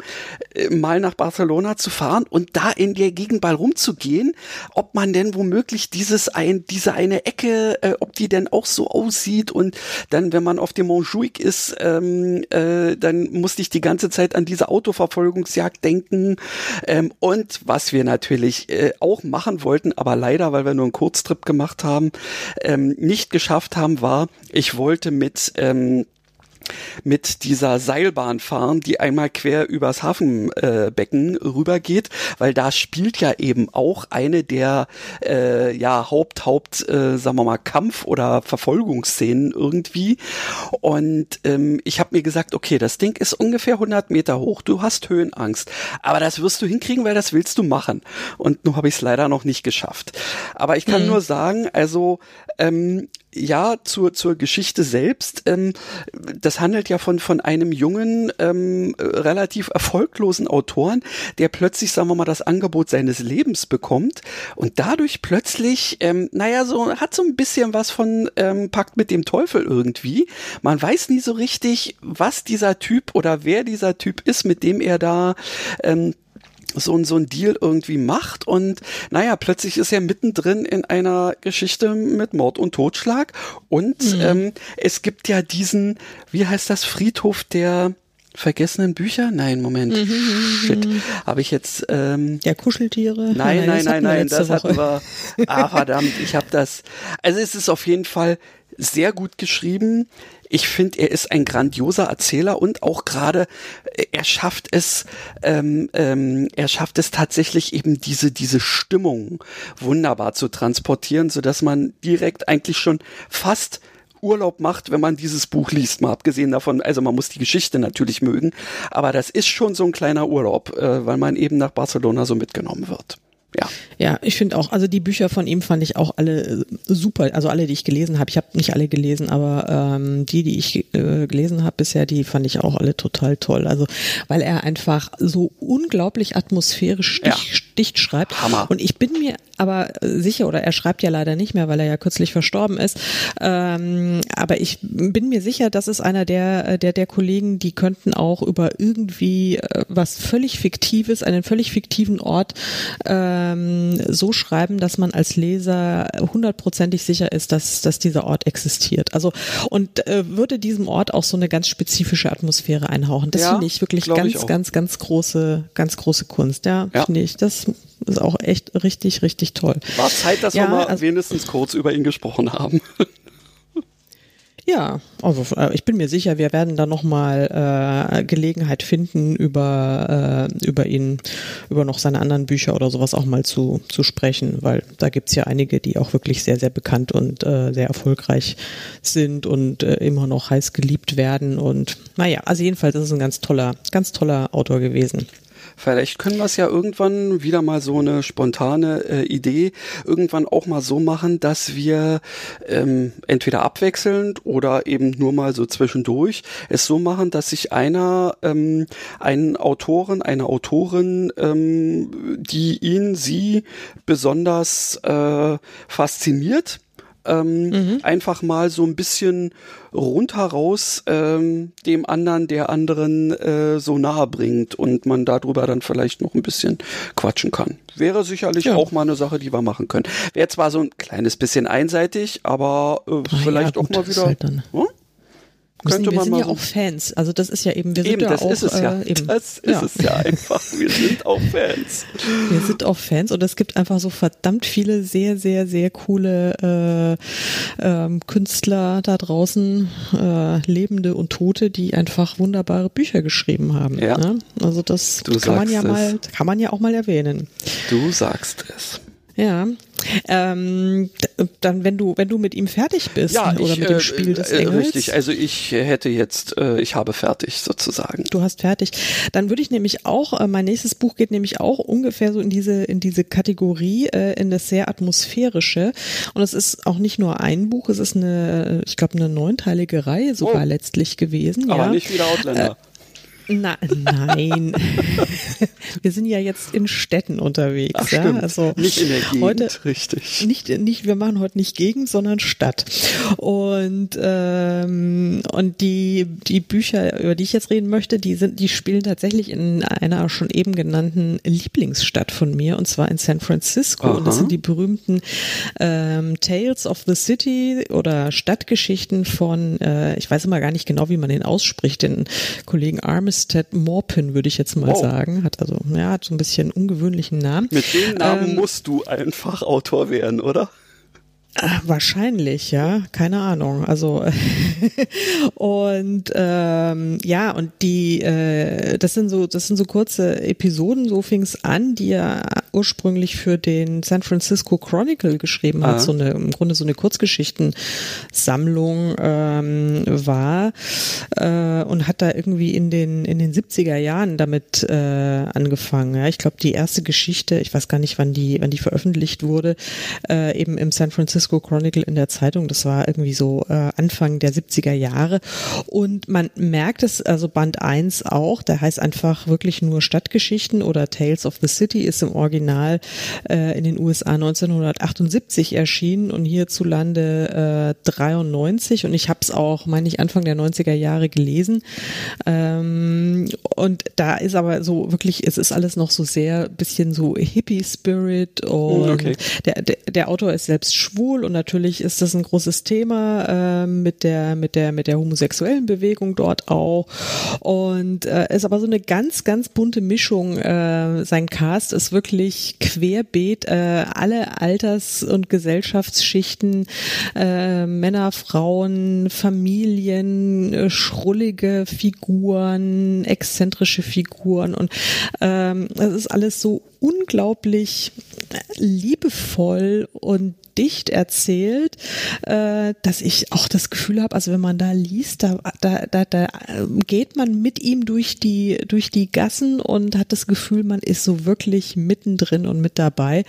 äh, mal nach Barcelona zu fahren und da in der Gegend mal rumzugehen, ob man denn womöglich dieses ein, diese eine Ecke, äh, ob die denn auch so aussieht und dann, wenn man auf dem Montjuic ist, ähm, äh, dann musste ich die ganze Zeit an diese Autoverfolgungsjagd denken ähm, und was wir natürlich äh, auch machen wollten, aber leider, weil wir nur einen Kurztrip gemacht haben, ähm, nicht geschafft haben, war, ich wollte mit ähm, mit dieser Seilbahn fahren, die einmal quer übers Hafenbecken äh, rübergeht, weil da spielt ja eben auch eine der äh, ja Haupt Haupt äh, sagen wir mal Kampf oder Verfolgungsszenen irgendwie und ähm, ich habe mir gesagt, okay, das Ding ist ungefähr 100 Meter hoch, du hast Höhenangst, aber das wirst du hinkriegen, weil das willst du machen und nun habe ich es leider noch nicht geschafft. Aber ich kann mhm. nur sagen, also ähm, ja, zur, zur Geschichte selbst. Ähm, das handelt ja von, von einem jungen, ähm, relativ erfolglosen Autoren, der plötzlich, sagen wir mal, das Angebot seines Lebens bekommt und dadurch plötzlich, ähm, naja, so hat so ein bisschen was von ähm, Pakt mit dem Teufel irgendwie. Man weiß nie so richtig, was dieser Typ oder wer dieser Typ ist, mit dem er da ähm, so ein, so ein Deal irgendwie macht und naja, plötzlich ist er mittendrin in einer Geschichte mit Mord und Totschlag und mhm. ähm, es gibt ja diesen, wie heißt das, Friedhof der vergessenen Bücher? Nein, Moment. Mhm, mhm, mhm, Shit. Habe ich jetzt ähm Ja, Kuscheltiere? Nein, nein, nein, nein, das hatten wir. Ah, verdammt, ich habe das. Also es ist auf jeden Fall sehr gut geschrieben. Ich finde, er ist ein grandioser Erzähler und auch gerade äh, er schafft es, ähm, ähm, er schafft es tatsächlich eben diese diese Stimmung wunderbar zu transportieren, so dass man direkt eigentlich schon fast Urlaub macht, wenn man dieses Buch liest, mal abgesehen davon, also man muss die Geschichte natürlich mögen, aber das ist schon so ein kleiner Urlaub, äh, weil man eben nach Barcelona so mitgenommen wird ja. Ja, ich finde auch, also die Bücher von ihm fand ich auch alle äh, super, also alle, die ich gelesen habe. Ich habe nicht alle gelesen, aber ähm, die, die ich äh, gelesen habe bisher, die fand ich auch alle total toll. Also weil er einfach so unglaublich atmosphärisch dicht, ja. dicht schreibt. Hammer. Und ich bin mir aber sicher, oder er schreibt ja leider nicht mehr, weil er ja kürzlich verstorben ist. Ähm, aber ich bin mir sicher, das ist einer der, der, der Kollegen, die könnten auch über irgendwie äh, was völlig Fiktives, einen völlig fiktiven Ort äh, ähm, so schreiben, dass man als Leser hundertprozentig sicher ist, dass, dass dieser Ort existiert. Also und äh, würde diesem Ort auch so eine ganz spezifische Atmosphäre einhauchen. Das ja, finde ich wirklich ganz, ich ganz, ganz große, ganz große Kunst. Ja, ja. finde ich. Das ist auch echt richtig, richtig toll. War Zeit, dass ja, wir mal also, wenigstens kurz über ihn gesprochen haben. Ja, also äh, ich bin mir sicher, wir werden da nochmal äh, Gelegenheit finden, über, äh, über ihn, über noch seine anderen Bücher oder sowas auch mal zu, zu sprechen, weil da gibt's ja einige, die auch wirklich sehr, sehr bekannt und äh, sehr erfolgreich sind und äh, immer noch heiß geliebt werden. Und naja, also jedenfalls ist es ein ganz toller, ganz toller Autor gewesen. Vielleicht können wir es ja irgendwann wieder mal so eine spontane äh, Idee irgendwann auch mal so machen, dass wir ähm, entweder abwechselnd oder eben nur mal so zwischendurch es so machen, dass sich einer ähm, einen Autoren, eine Autorin, ähm, die ihn, sie besonders äh, fasziniert, ähm, mhm. einfach mal so ein bisschen rundheraus ähm, dem anderen, der anderen äh, so nahe bringt und man darüber dann vielleicht noch ein bisschen quatschen kann. Wäre sicherlich ja. auch mal eine Sache, die wir machen können. Wäre zwar so ein kleines bisschen einseitig, aber äh, vielleicht ja, gut, auch mal wieder. Halt dann, hm? Könnte wir man sind ja auch Fans. Also das ist ja eben, wir sind eben, ja das auch, ist es ja. Äh, eben. Das ist ja. es ja einfach. Wir sind auch Fans. Wir sind auch Fans und es gibt einfach so verdammt viele sehr, sehr, sehr coole äh, ähm, Künstler da draußen, äh, Lebende und Tote, die einfach wunderbare Bücher geschrieben haben. Ja. Ne? Also das du kann man ja es. mal, kann man ja auch mal erwähnen. Du sagst es. Ja, ähm, dann wenn du wenn du mit ihm fertig bist ja, oder ich, mit dem äh, Spiel des äh, Engels. Richtig, also ich hätte jetzt, äh, ich habe fertig sozusagen. Du hast fertig. Dann würde ich nämlich auch, mein nächstes Buch geht nämlich auch ungefähr so in diese in diese Kategorie, in das sehr atmosphärische. Und es ist auch nicht nur ein Buch, es ist eine, ich glaube eine neunteilige Reihe sogar oh. letztlich gewesen. Aber ja. nicht wieder Outlander. Äh, na, nein. wir sind ja jetzt in Städten unterwegs. Ach, ja? Also nicht in der Gegend, heute, richtig. Nicht, nicht, wir machen heute nicht Gegend, sondern Stadt. Und, ähm, und die, die Bücher, über die ich jetzt reden möchte, die sind, die spielen tatsächlich in einer schon eben genannten Lieblingsstadt von mir, und zwar in San Francisco. Aha. Und das sind die berühmten ähm, Tales of the City oder Stadtgeschichten von, äh, ich weiß immer gar nicht genau, wie man den ausspricht, den Kollegen Armis Armistead Morpin, würde ich jetzt mal wow. sagen. Hat also, ja, hat so ein bisschen ungewöhnlichen Namen. Mit dem Namen ähm, musst du einfach Autor werden, oder? Äh, wahrscheinlich, ja, keine Ahnung. Also und ähm, ja, und die, äh, das sind so, das sind so kurze Episoden, so fing es an, die er ursprünglich für den San Francisco Chronicle geschrieben hat, ah. so eine im Grunde so eine Kurzgeschichtensammlung ähm, war äh, und hat da irgendwie in den in den 70er Jahren damit äh, angefangen. Ja, ich glaube, die erste Geschichte, ich weiß gar nicht, wann die wann die veröffentlicht wurde, äh, eben im San Francisco Chronicle in der Zeitung. Das war irgendwie so äh, Anfang der 70er Jahre und man merkt es, also Band 1 auch, der heißt einfach wirklich nur Stadtgeschichten oder Tales of the City ist im Original äh, in den USA 1978 erschienen und hierzulande äh, 93 und ich habe es auch, meine ich, Anfang der 90er Jahre gelesen. Ähm, und da ist aber so wirklich, es ist alles noch so sehr bisschen so Hippie-Spirit und okay. der, der, der Autor ist selbst schwul und natürlich ist das ein großes Thema äh, mit der mit der mit der homosexuellen Bewegung dort auch und äh, ist aber so eine ganz ganz bunte Mischung. Äh, sein Cast ist wirklich querbeet, äh, alle Alters- und Gesellschaftsschichten, äh, Männer, Frauen, Familien, äh, schrullige Figuren, exzentrische Figuren und ähm, es ist alles so unglaublich liebevoll und dicht erzählt, äh, dass ich auch das Gefühl habe, also wenn man da liest, da, da, da, da geht man mit ihm durch die, durch die Gassen und hat das Gefühl, man ist so wirklich mittendrin und mit dabei.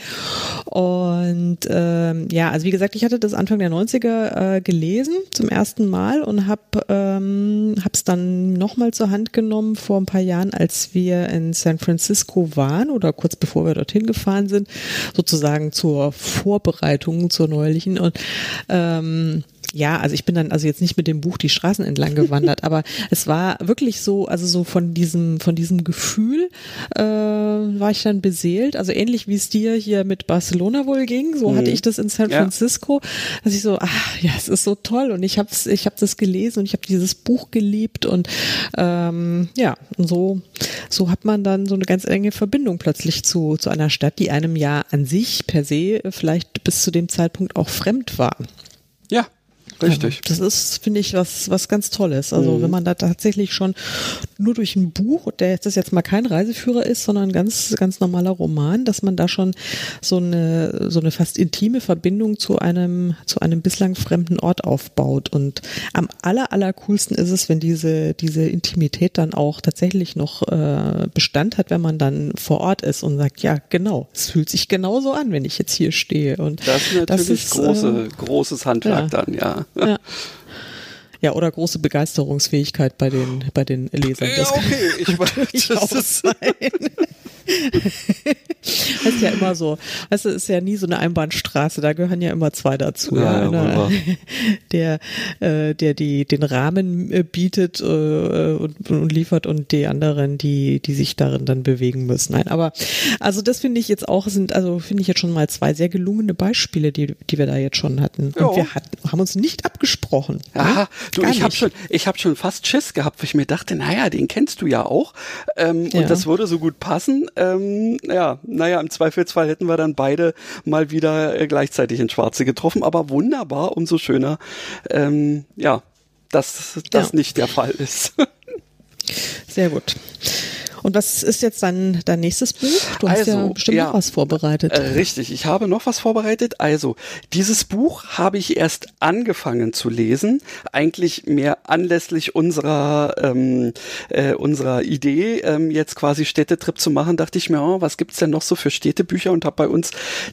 Und ähm, ja, also wie gesagt, ich hatte das Anfang der 90er äh, gelesen zum ersten Mal und habe ähm, es dann nochmal zur Hand genommen vor ein paar Jahren, als wir in San Francisco waren oder kurz bevor wir dorthin gefahren sind, sozusagen zur Vorbereitung zur neulichen und ähm, ja, also ich bin dann also jetzt nicht mit dem Buch die Straßen entlang gewandert, aber es war wirklich so, also so von diesem von diesem Gefühl äh, war ich dann beseelt, also ähnlich wie es dir hier mit Barcelona wohl ging, so mhm. hatte ich das in San Francisco, ja. dass ich so, ach ja, es ist so toll und ich habe ich habe das gelesen und ich habe dieses Buch geliebt und ähm, ja, und so so hat man dann so eine ganz enge Verbindung plötzlich zu zu einer Stadt, die einem ja an sich per se vielleicht bis zu dem Zeitpunkt auch fremd war. Ja, Richtig. Das ist, finde ich, was, was ganz Tolles. Also, mhm. wenn man da tatsächlich schon nur durch ein Buch, der das jetzt mal kein Reiseführer ist, sondern ein ganz, ganz normaler Roman, dass man da schon so eine, so eine fast intime Verbindung zu einem, zu einem bislang fremden Ort aufbaut. Und am aller, aller coolsten ist es, wenn diese, diese Intimität dann auch tatsächlich noch äh, Bestand hat, wenn man dann vor Ort ist und sagt, ja, genau, es fühlt sich genauso an, wenn ich jetzt hier stehe. Und das ist natürlich das ist, große, äh, großes Handwerk ja. dann, ja. Ja. Ja, oder große Begeisterungsfähigkeit bei den, bei den Lesern. Ja, okay, ich weiß, das ist sein. das ist ja immer so. Weißt du, es ist ja nie so eine Einbahnstraße, da gehören ja immer zwei dazu. Ja, ja, der, äh, der die, den Rahmen äh, bietet äh, und, und liefert und die anderen, die, die sich darin dann bewegen müssen. Nein, aber also das finde ich jetzt auch, sind, also finde ich jetzt schon mal zwei sehr gelungene Beispiele, die, die wir da jetzt schon hatten. Und jo. wir hatten, haben uns nicht abgesprochen. Ne? Du, ich habe schon, ich habe schon fast Schiss gehabt, weil ich mir dachte, naja, den kennst du ja auch. Ähm, ja. Und das würde so gut passen. Ähm, ja, naja, im Zweifelsfall hätten wir dann beide mal wieder äh, gleichzeitig in Schwarze getroffen, aber wunderbar, umso schöner, ähm, ja, dass das ja. nicht der Fall ist. Sehr gut. Und was ist jetzt dein, dein nächstes Buch? Du hast also, ja bestimmt ja, noch was vorbereitet. Äh, richtig, ich habe noch was vorbereitet. Also, dieses Buch habe ich erst angefangen zu lesen, eigentlich mehr anlässlich unserer, ähm, äh, unserer Idee, ähm, jetzt quasi Städtetrip zu machen, dachte ich mir, oh, was gibt's denn noch so für Städtebücher und habe bei uns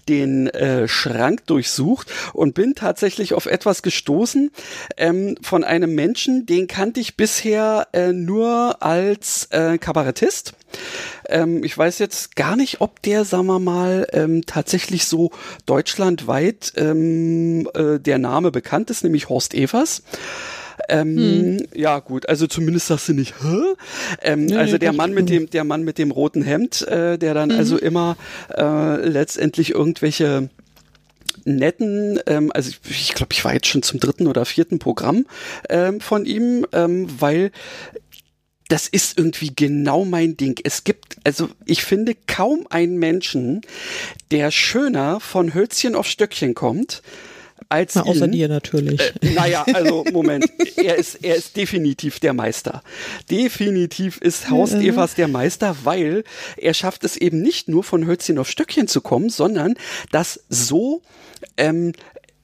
den äh, Schrank durchsucht und bin tatsächlich auf etwas gestoßen ähm, von einem Menschen, den kannte ich bisher äh, nur als äh, Kabarettist ist. Ähm, ich weiß jetzt gar nicht, ob der, sagen wir mal, ähm, tatsächlich so deutschlandweit ähm, äh, der Name bekannt ist, nämlich Horst Evers. Ähm, hm. Ja, gut, also zumindest sagst du nicht, hä? Ähm, nee, also der Mann mit dem, der Mann mit dem roten Hemd, äh, der dann mhm. also immer äh, letztendlich irgendwelche netten, ähm, also ich, ich glaube, ich war jetzt schon zum dritten oder vierten Programm ähm, von ihm, ähm, weil das ist irgendwie genau mein Ding. Es gibt, also ich finde kaum einen Menschen, der schöner von Hölzchen auf Stöckchen kommt, als Na, außer ihn, dir natürlich. Äh, naja, also Moment, er ist, er ist definitiv der Meister. Definitiv ist Horst Mhm. Evers der Meister, weil er schafft es eben nicht nur von Hölzchen auf Stöckchen zu kommen, sondern das so ähm,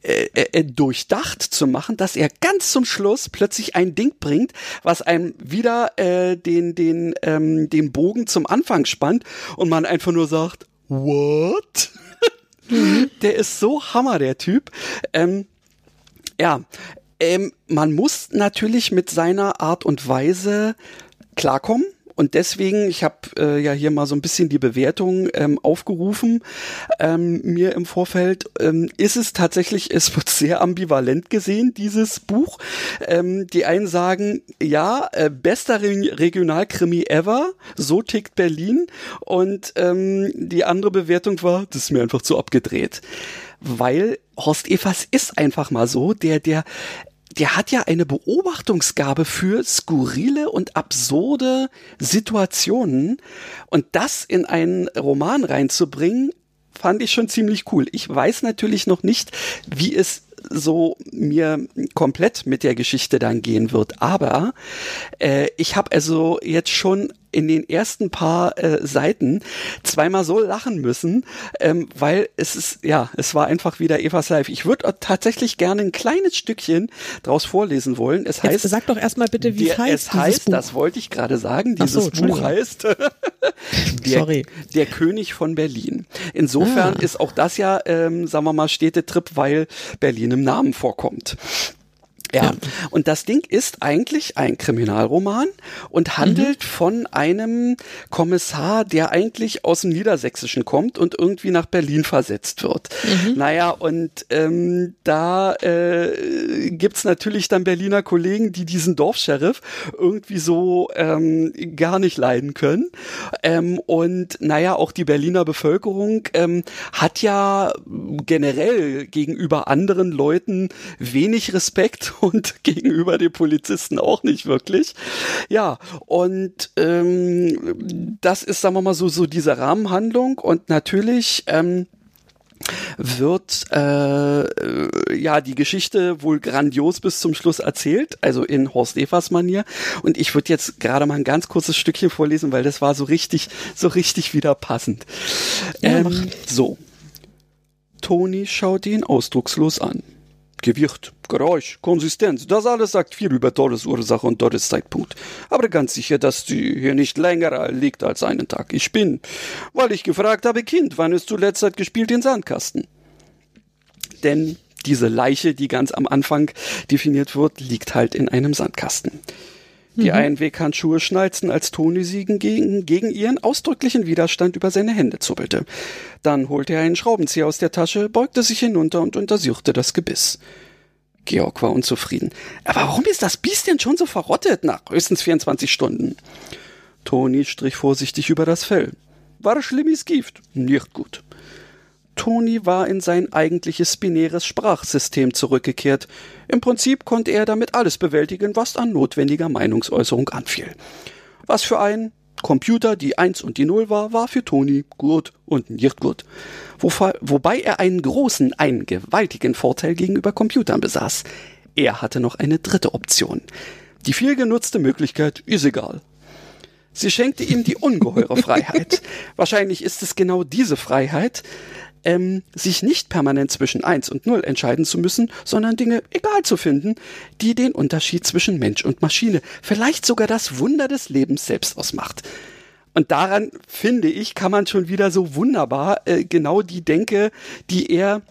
äh, äh, durchdacht zu machen, dass er ganz zum Schluss plötzlich ein Ding bringt, was einem wieder äh, den den ähm, den Bogen zum Anfang spannt und man einfach nur sagt, what? Der ist so hammer, der Typ. Ähm, ja, ähm, man muss natürlich mit seiner Art und Weise klarkommen. Und deswegen, ich habe äh, ja hier mal so ein bisschen die Bewertung ähm, aufgerufen, ähm, mir im Vorfeld, ähm, ist es tatsächlich, es wird sehr ambivalent gesehen, dieses Buch. Ähm, die einen sagen, ja, äh, bester Re Regionalkrimi ever, so tickt Berlin. Und ähm, die andere Bewertung war, das ist mir einfach zu abgedreht. Weil Horst Evers ist einfach mal so, der, der, der hat ja eine Beobachtungsgabe für skurrile und absurde Situationen und das in einen Roman reinzubringen, fand ich schon ziemlich cool. Ich weiß natürlich noch nicht, wie es so mir komplett mit der Geschichte dann gehen wird, aber äh, ich habe also jetzt schon in den ersten paar äh, Seiten zweimal so lachen müssen, ähm, weil es ist, ja, es war einfach wieder Evas Live. Ich würde tatsächlich gerne ein kleines Stückchen draus vorlesen wollen. Es heißt, Jetzt sag doch erstmal bitte, wie der, es heißt. es heißt, Buch. das wollte ich gerade sagen, Ach so, dieses Buch heißt der, Sorry. der König von Berlin. Insofern Ah. ist auch das ja, ähm, sagen wir mal, Städtetrip, weil Berlin im Namen vorkommt. Ja. Ja. und das Ding ist eigentlich ein Kriminalroman und handelt Mhm. von einem Kommissar, der eigentlich aus dem Niedersächsischen kommt und irgendwie nach Berlin versetzt wird. Mhm. Naja, und ähm, da äh, gibt's natürlich dann Berliner Kollegen, die diesen Dorfscheriff irgendwie so ähm, gar nicht leiden können. Ähm, und naja, auch die Berliner Bevölkerung ähm, hat ja generell gegenüber anderen Leuten wenig Respekt und gegenüber den Polizisten auch nicht wirklich. Ja, und ähm, das ist, sagen wir mal, so, so diese Rahmenhandlung und natürlich ähm, wird äh, äh, ja die Geschichte wohl grandios bis zum Schluss erzählt, also in Horst Evers Manier. Und ich würde jetzt gerade mal ein ganz kurzes Stückchen vorlesen, weil das war so richtig, so richtig wieder passend. Ja, ähm, so. Toni schaut ihn ausdruckslos an. Gewicht, Geräusch, Konsistenz, das alles sagt viel über Todesursache und Todeszeitpunkt. Aber ganz sicher, dass sie hier nicht länger liegt als einen Tag. Ich bin, weil ich gefragt habe, Kind, wann es zuletzt hat gespielt den Sandkasten? Denn diese Leiche, die ganz am Anfang definiert wird, liegt halt in einem Sandkasten. Die Einweghandschuhe schnalzten, als Toni sie gegen, gegen ihren ausdrücklichen Widerstand über seine Hände zuppelte. Dann holte er einen Schraubenzieher aus der Tasche, beugte sich hinunter und untersuchte das Gebiss. Georg war unzufrieden. Aber warum ist das Biest denn schon so verrottet nach höchstens 24 Stunden? Toni strich vorsichtig über das Fell. War schlimmes Gift? Nicht gut. Toni war in sein eigentliches binäres Sprachsystem zurückgekehrt. Im Prinzip konnte er damit alles bewältigen, was an notwendiger Meinungsäußerung anfiel. Was für ein Computer die Eins und die Null war, war für Toni gut und nicht gut. Wobei er einen großen, einen gewaltigen Vorteil gegenüber Computern besaß. Er hatte noch eine dritte Option. Die viel genutzte Möglichkeit ist egal. Sie schenkte ihm die ungeheure Freiheit. Wahrscheinlich ist es genau diese Freiheit, ähm, sich nicht permanent zwischen 1 und 0 entscheiden zu müssen, sondern Dinge egal zu finden, die den Unterschied zwischen Mensch und Maschine, vielleicht sogar das Wunder des Lebens selbst ausmacht. Und daran, finde ich, kann man schon wieder so wunderbar äh, genau die Denke, die er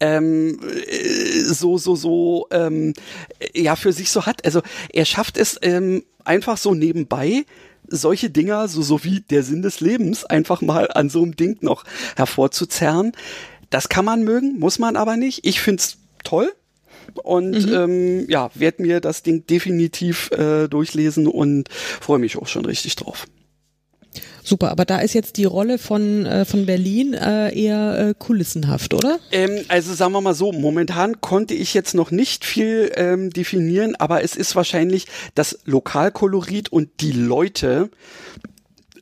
ähm, äh, so, so, so, ähm, äh, ja, für sich so hat. Also er schafft es ähm, einfach so nebenbei, solche Dinger, so, so wie der Sinn des Lebens, einfach mal an so einem Ding noch hervorzuzerren. Das kann man mögen, muss man aber nicht. Ich find's toll. Und ähm, ja, werde mir das Ding definitiv äh, durchlesen und freue mich auch schon richtig drauf. Super, aber da ist jetzt die Rolle von, äh, von Berlin äh, eher äh, kulissenhaft, oder? Ähm, also sagen wir mal so, momentan konnte ich jetzt noch nicht viel ähm, definieren, aber es ist wahrscheinlich das Lokalkolorit und die Leute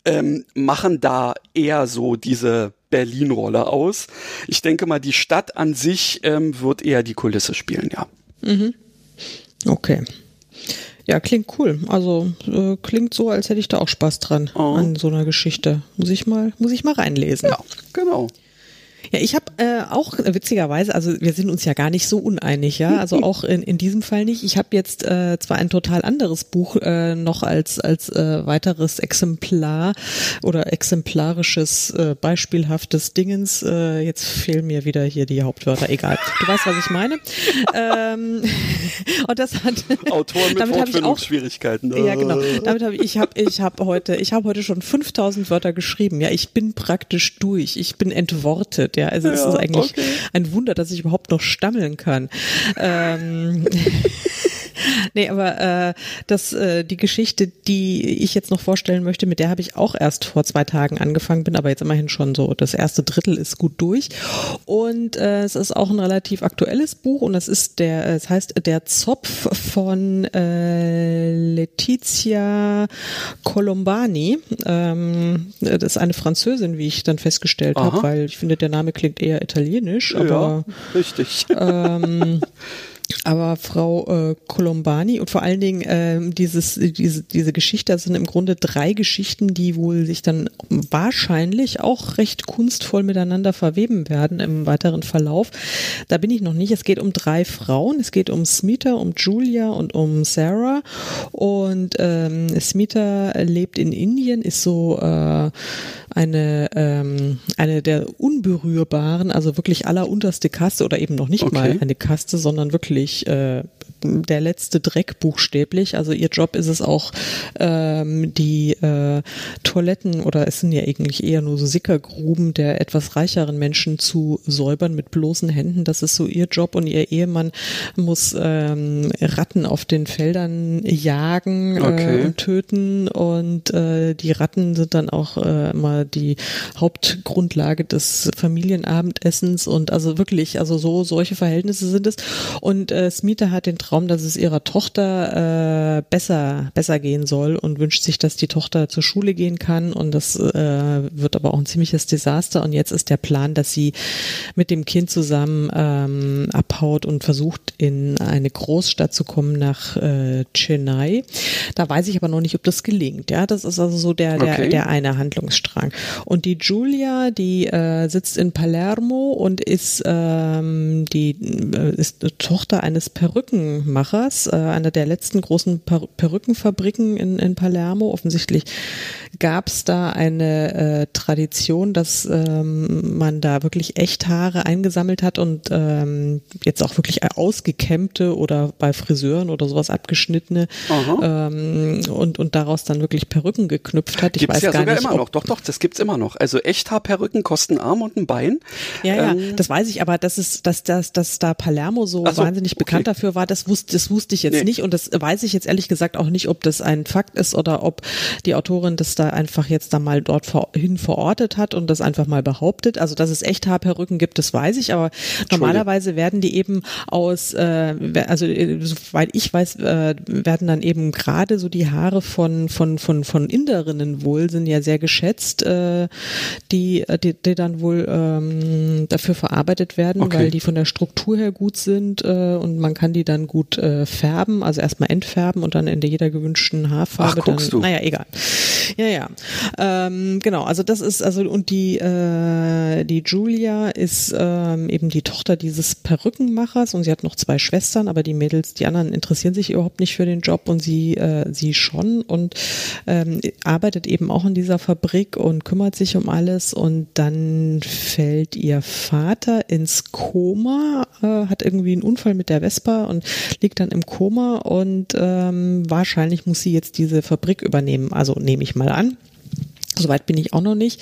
ähm, machen da eher so diese Berlin-Rolle aus. Ich denke mal, die Stadt an sich ähm, wird eher die Kulisse spielen, ja. Mhm. Okay. Ja, klingt cool. Also äh, klingt so, als hätte ich da auch Spaß dran Oh. an so einer Geschichte. Muss ich mal, muss ich mal reinlesen. Ja, genau. Ja, ich habe äh, auch witzigerweise, also wir sind uns ja gar nicht so uneinig, ja, also auch in, in diesem Fall nicht. Ich habe jetzt äh, zwar ein total anderes Buch äh, noch als als äh, weiteres Exemplar oder exemplarisches äh, beispielhaftes Dingens. Äh, jetzt fehlen mir wieder hier die Hauptwörter. Egal, du weißt, was ich meine. ähm, und das hat Autoren mit damit Wortfindungsschwierigkeiten. ja, genau. Damit habe ich, ich habe, ich habe heute, ich habe heute schon 5000 Wörter geschrieben. Ja, ich bin praktisch durch. Ich bin entwortet. Ja, also es Ja, ist eigentlich okay. ein Wunder, dass ich überhaupt noch stammeln kann. Ähm, nee, aber äh, das, äh, die Geschichte, die ich jetzt noch vorstellen möchte, mit der habe ich auch erst vor zwei Tagen angefangen, bin aber jetzt immerhin schon so, das erste Drittel ist gut durch. Und äh, es ist auch ein relativ aktuelles Buch und es ist der, es heißt Der Zopf von äh, Letizia Colombani. Ähm, das ist eine Französin, wie ich dann festgestellt habe, weil ich finde, der Name klingt eher italienisch, aber ja, richtig. ähm, aber Frau äh, Colombani und vor allen Dingen ähm, dieses, diese, diese Geschichte, das sind im Grunde drei Geschichten, die wohl sich dann wahrscheinlich auch recht kunstvoll miteinander verweben werden im weiteren Verlauf. Da bin ich noch nicht. Es geht um drei Frauen. Es geht um Smita, um Julia und um Sarah. Und ähm, Smita lebt in Indien, ist so äh, eine, ähm, eine der unberührbaren, also wirklich allerunterste Kaste oder eben noch nicht Okay. mal eine Kaste, sondern wirklich äh, der letzte Dreck buchstäblich. Also ihr Job ist es auch, ähm, die äh, Toiletten oder es sind ja eigentlich eher nur so Sickergruben der etwas reicheren Menschen zu säubern mit bloßen Händen. Das ist so ihr Job und ihr Ehemann muss ähm, Ratten auf den Feldern jagen Okay. äh, und töten und äh, die Ratten sind dann auch äh, immer die Hauptgrundlage des Familienabendessens und also wirklich, also so solche Verhältnisse sind es. Und äh, Smita hat den Traum, dass es ihrer Tochter äh, besser besser gehen soll und wünscht sich, dass die Tochter zur Schule gehen kann und das äh, wird aber auch ein ziemliches Desaster und jetzt ist der Plan, dass sie mit dem Kind zusammen ähm, abhaut und versucht in eine Großstadt zu kommen nach äh, Chennai. Da weiß ich aber noch nicht, ob das gelingt. Ja, das ist also so der der Okay. der eine Handlungsstrang. Und die Julia, die äh, sitzt in Palermo und ist ähm, die äh, ist Tochter eines Perückenmachers, äh, einer der letzten großen per Perückenfabriken in, in Palermo. Offensichtlich gab es da eine äh, Tradition, dass ähm, man da wirklich Echthaare eingesammelt hat und ähm, jetzt auch wirklich ausgekämmte oder bei Friseuren oder sowas abgeschnittene ähm, und, und daraus dann wirklich Perücken geknüpft hat. Ich Gibt's weiß ja gar sogar nicht, immer noch. Doch, doch, das gibt's immer noch. Also Echthaarperücken kosten Arm und ein Bein. Ja, ja, Ähm, das weiß ich, aber dass es, dass, dass, dass da Palermo so, so, wahnsinnig bekannt okay. dafür war, das wusste, das wusste ich jetzt Nee. nicht und das weiß ich jetzt ehrlich gesagt auch nicht, ob das ein Fakt ist oder ob die Autorin das da einfach jetzt da mal dort vor, hin verortet hat und das einfach mal behauptet. Also, dass es Echthaarperücken gibt, das weiß ich, aber normalerweise werden die eben aus, äh, also äh, soweit ich weiß, äh, werden dann eben gerade so die Haare von, von, von, von Inderinnen wohl, sind ja sehr geschätzt, äh, die, die, die dann wohl ähm, dafür verarbeitet werden, Okay. weil die von der Struktur her gut sind äh, und man kann die dann gut äh, färben, also erstmal entfärben und dann in jeder gewünschten Haarfarbe Ach, guckst dann, du. naja, egal. Ja, ja. Ähm, genau, also das ist, also und die, äh, die Julia ist ähm, eben die Tochter dieses Perückenmachers und sie hat noch zwei Schwestern, aber die Mädels, die anderen interessieren sich überhaupt nicht für den Job und sie, äh, sie schon und ähm, arbeitet eben auch in dieser Fabrik und kümmert sich um alles und dann fällt ihr Vater ins Koma, äh, hat irgendwie einen Unfall mit der Vespa und liegt dann im Koma und ähm, wahrscheinlich muss sie jetzt diese Fabrik übernehmen. Also nehme ich mal an. Soweit bin ich auch noch nicht.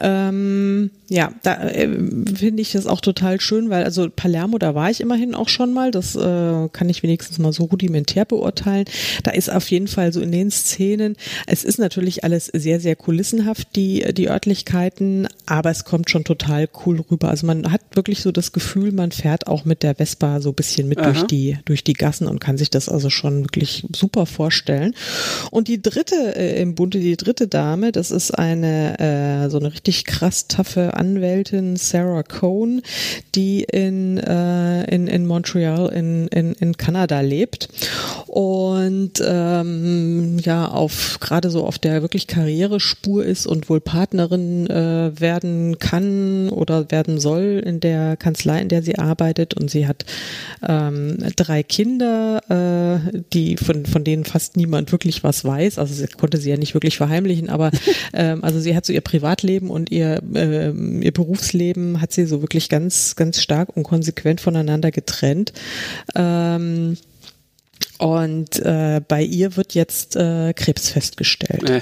Ähm, ja, da äh, finde ich das auch total schön, weil also Palermo, da war ich immerhin auch schon mal. Das äh, kann ich wenigstens mal so rudimentär beurteilen. Da ist auf jeden Fall so in den Szenen, es ist natürlich alles sehr, sehr kulissenhaft, die, die Örtlichkeiten, aber es kommt schon total cool rüber. Also man hat wirklich so das Gefühl, man fährt auch mit der Vespa so ein bisschen mit durch die, durch die Gassen und kann sich das also schon wirklich super vorstellen. Und die dritte äh, im Bunde, die dritte Dame, das ist eine äh, so eine richtig krass taffe Anwältin Sarah Cohn, die in, äh, in, in Montreal in, in, in Kanada lebt und ähm, ja auf gerade so auf der wirklich Karrierespur ist und wohl Partnerin äh, werden kann oder werden soll in der Kanzlei, in der sie arbeitet und sie hat ähm, drei Kinder, äh, die von von denen fast niemand wirklich was weiß. Also sie konnte sie ja nicht wirklich verheimlichen, aber ähm, also sie hat so ihr Privatleben und ihr äh, ihr Berufsleben hat sie so wirklich ganz ganz stark und konsequent voneinander getrennt. Ähm, und äh, bei ihr wird jetzt äh, Krebs festgestellt. Äh.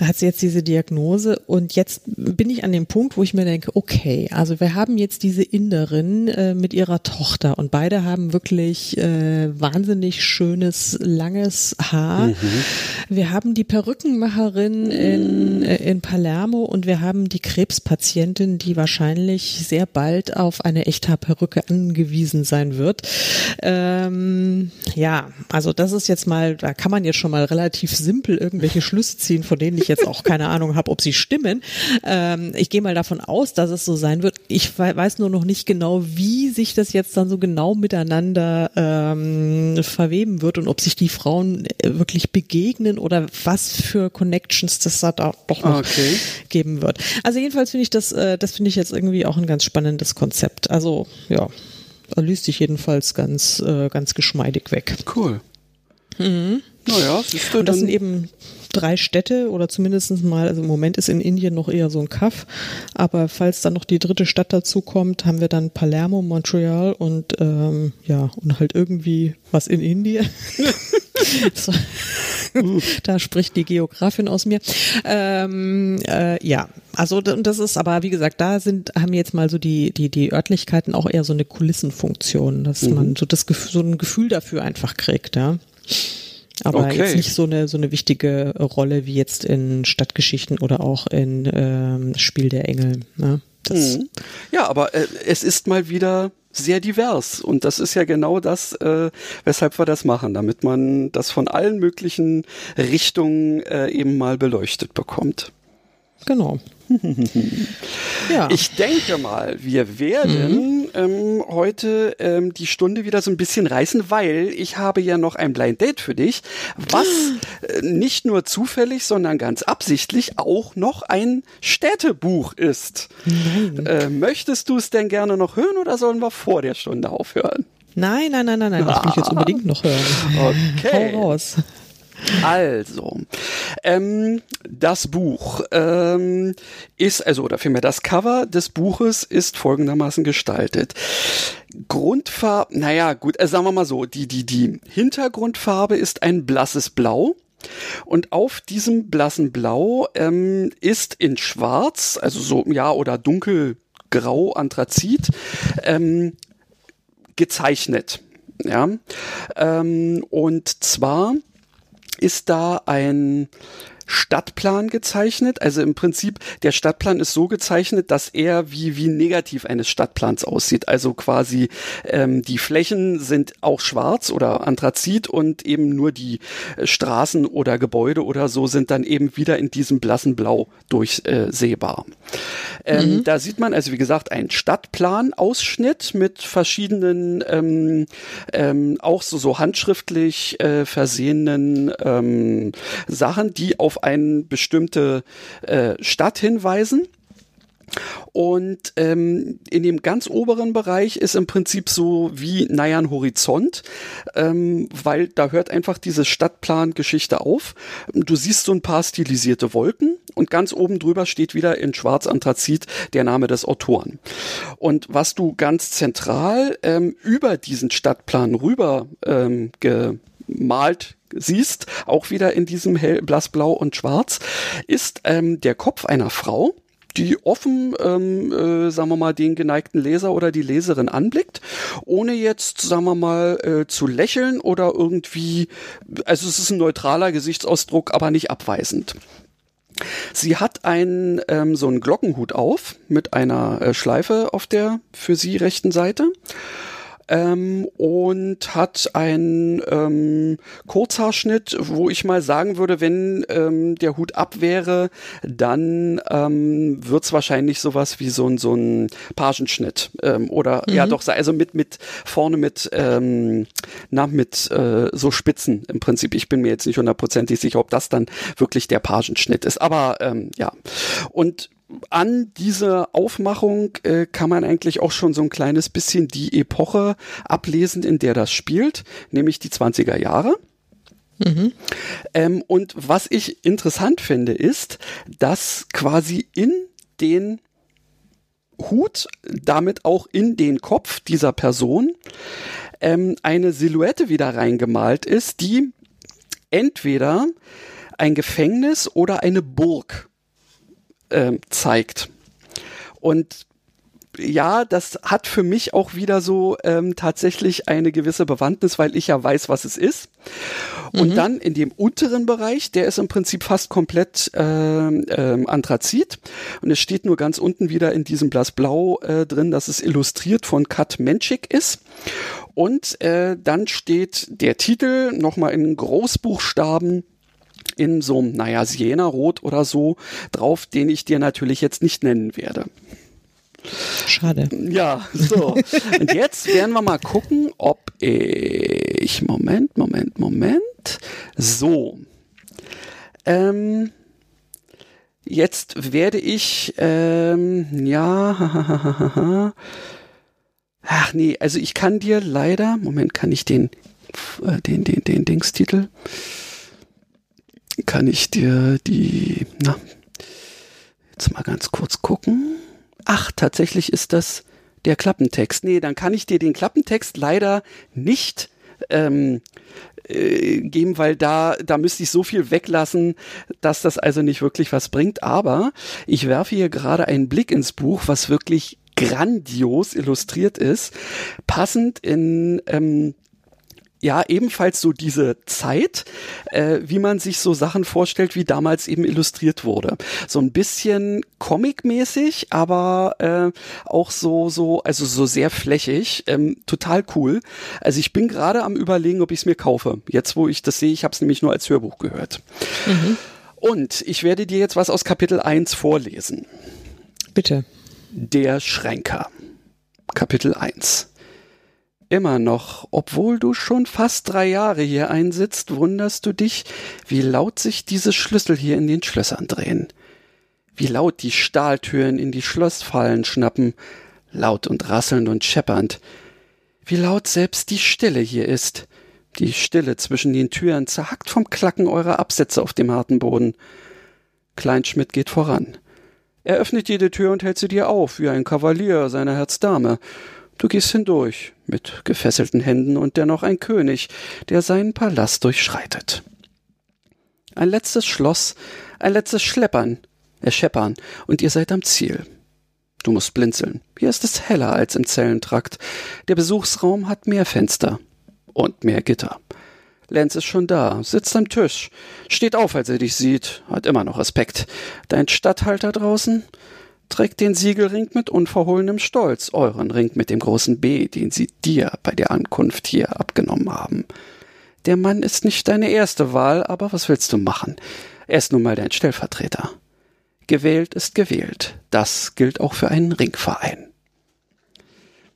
Da hat sie jetzt diese Diagnose und jetzt bin ich an dem Punkt, wo ich mir denke, okay, also wir haben jetzt diese Inderin äh, mit ihrer Tochter und beide haben wirklich äh, wahnsinnig schönes, langes Haar. Mhm. Wir haben die Perückenmacherin in, äh, in Palermo und wir haben die Krebspatientin, die wahrscheinlich sehr bald auf eine Echthaarperücke angewiesen sein wird. Ähm, ja, also das ist jetzt mal, da kann man jetzt schon mal relativ simpel irgendwelche Schlüsse ziehen, von denen ich jetzt auch keine Ahnung habe, ob sie stimmen. Ähm, ich gehe mal davon aus, dass es so sein wird. Ich weiß nur noch nicht genau, wie sich das jetzt dann so genau miteinander ähm, verweben wird und ob sich die Frauen äh, wirklich begegnen oder was für Connections das da doch noch okay. geben wird. Also jedenfalls finde ich das, äh, das finde ich jetzt irgendwie auch ein ganz spannendes Konzept. Also ja, liest sich jedenfalls ganz, äh, ganz geschmeidig weg. Cool. Mhm. Naja, siehst du, Und das sind eben drei Städte oder zumindest mal, also im Moment ist in Indien noch eher so ein Kaff, aber falls dann noch die dritte Stadt dazu kommt, haben wir dann Palermo, Montreal und ähm, ja, und halt irgendwie was in Indien. so. da spricht die Geografin aus mir. Ähm, äh, ja, also das ist aber, wie gesagt, da sind, haben jetzt mal so die, die, die Örtlichkeiten auch eher so eine Kulissenfunktion, dass mhm. man so das so ein Gefühl dafür einfach kriegt, ja. Aber okay. jetzt nicht so eine so eine wichtige Rolle wie jetzt in Stadtgeschichten oder auch in ähm, Spiel der Engel. Ne? Mhm. Ja, aber äh, es ist mal wieder sehr divers und das ist ja genau das, äh, weshalb wir das machen, damit man das von allen möglichen Richtungen äh, eben mal beleuchtet bekommt. Genau. ja. Ich denke mal, wir werden mhm. ähm, heute ähm, die Stunde wieder so ein bisschen reißen, weil ich habe ja noch ein Blind Date für dich, was äh, nicht nur zufällig, sondern ganz absichtlich auch noch ein Städtebuch ist. Äh, möchtest du es denn gerne noch hören oder sollen wir vor der Stunde aufhören? Nein, nein, nein, nein, nein, das will ich jetzt unbedingt noch hören. Okay. Hau raus. Also, ähm, das Buch ähm, ist, also, oder vielmehr das Cover des Buches ist folgendermaßen gestaltet. Grundfarbe, naja, gut, äh, sagen wir mal so, die, die, die Hintergrundfarbe ist ein blasses Blau. Und auf diesem blassen Blau ähm, ist in Schwarz, also so, ja, oder dunkelgrau, Anthrazit, ähm, gezeichnet. Ja, ähm, und zwar ist da ein Stadtplan gezeichnet. Also im Prinzip, der Stadtplan ist so gezeichnet, dass er wie, wie negativ eines Stadtplans aussieht. Also quasi ähm, die Flächen sind auch schwarz oder Anthrazit und eben nur die äh, Straßen oder Gebäude oder so sind dann eben wieder in diesem blassen Blau durchsehbar. Ähm, mhm. Da sieht man also, wie gesagt, einen Stadtplan-Ausschnitt mit verschiedenen, ähm, ähm, auch so, so handschriftlich äh, versehenen ähm, Sachen, die auf eine bestimmte äh, Stadt hinweisen. Und ähm, in dem ganz oberen Bereich ist im Prinzip so wie, naja, ein Horizont, ähm, weil da hört einfach diese Stadtplangeschichte auf. Du siehst so ein paar stilisierte Wolken und ganz oben drüber steht wieder in Schwarz-Anthrazit der Name des Autoren. Und was du ganz zentral ähm, über diesen Stadtplan rüber ähm, gemalt siehst, auch wieder in diesem hell, blassblau und schwarz, ist ähm, der Kopf einer Frau, die offen, ähm, äh, sagen wir mal, den geneigten Leser oder die Leserin anblickt, ohne jetzt, sagen wir mal, äh, zu lächeln oder irgendwie, also es ist ein neutraler Gesichtsausdruck, aber nicht abweisend. Sie hat einen ähm, so einen Glockenhut auf mit einer äh, Schleife auf der für sie rechten Seite ähm, und hat einen ähm, Kurzhaarschnitt, wo ich mal sagen würde, wenn ähm, der Hut ab wäre, dann ähm, wird's wahrscheinlich sowas wie so ein so ein Pagenschnitt ähm, oder mhm. ja doch also mit mit vorne mit ähm, na mit äh, so Spitzen im Prinzip. Ich bin mir jetzt nicht hundertprozentig sicher, ob das dann wirklich der Pagenschnitt ist, aber ähm, ja und an dieser Aufmachung äh, kann man eigentlich auch schon so ein kleines bisschen die Epoche ablesen, in der das spielt, nämlich die 20er Jahre. Mhm. Ähm, und was ich interessant finde, ist, dass quasi in den Hut, damit auch in den Kopf dieser Person, ähm, eine Silhouette wieder reingemalt ist, die entweder ein Gefängnis oder eine Burg äh, zeigt. Und ja, das hat für mich auch wieder so ähm, tatsächlich eine gewisse Bewandtnis, weil ich ja weiß, was es ist. Und mhm. dann in dem unteren Bereich, der ist im Prinzip fast komplett äh, äh, Anthrazit. Und es steht nur ganz unten wieder in diesem Blassblau äh, drin, dass es illustriert von Kat Menschik ist. Und äh, dann steht der Titel nochmal in Großbuchstaben in so einem, naja, Siena-Rot oder so drauf, den ich dir natürlich jetzt nicht nennen werde. Schade. Ja, so. Und jetzt werden wir mal gucken, ob ich. Moment, Moment, Moment. So. Ähm, jetzt werde ich. Ähm, ja. Ach nee, also ich kann dir leider. Moment, kann ich den. Äh, den, den, den Dingstitel kann ich dir die, na, jetzt mal ganz kurz gucken. Ach, tatsächlich ist das der Klappentext. Nee, dann kann ich dir den Klappentext leider nicht ähm, äh, geben, weil da, da müsste ich so viel weglassen, dass das also nicht wirklich was bringt. Aber ich werfe hier gerade einen Blick ins Buch, was wirklich grandios illustriert ist, passend in ähm, ja ebenfalls so diese Zeit, äh, wie man sich so Sachen vorstellt, wie damals eben illustriert wurde. So ein bisschen Comic-mäßig, aber äh, auch so so also so sehr flächig, ähm, total cool. Also ich bin gerade am überlegen, ob ich es mir kaufe. Jetzt, wo ich das sehe, ich habe es nämlich nur als Hörbuch gehört. Mhm. Und ich werde dir jetzt was aus Kapitel 1 vorlesen. Bitte. Der Schränker. Kapitel 1. Immer noch, obwohl du schon fast drei Jahre hier einsitzt, wunderst du dich, wie laut sich diese Schlüssel hier in den Schlössern drehen. Wie laut die Stahltüren in die Schlossfallen schnappen, laut und rasselnd und scheppernd. Wie laut selbst die Stille hier ist. Die Stille zwischen den Türen zerhackt vom Klacken eurer Absätze auf dem harten Boden. Kleinschmidt geht voran. Er öffnet jede Tür und hält sie dir auf, wie ein Kavalier seiner Herzdame. Du gehst hindurch, mit gefesselten Händen und dennoch ein König, der seinen Palast durchschreitet. Ein letztes Schloss, ein letztes Schleppern, äh, Scheppern, und ihr seid am Ziel. Du musst blinzeln. Hier ist es heller als im Zellentrakt. Der Besuchsraum hat mehr Fenster und mehr Gitter. Lenz ist schon da, sitzt am Tisch, steht auf, als er dich sieht, hat immer noch Respekt. Dein Statthalter draußen? Trägt den Siegelring mit unverhohlenem Stolz, euren Ring mit dem großen B, den sie dir bei der Ankunft hier abgenommen haben. Der Mann ist nicht deine erste Wahl, aber was willst du machen? Er ist nun mal dein Stellvertreter. Gewählt ist gewählt. Das gilt auch für einen Ringverein.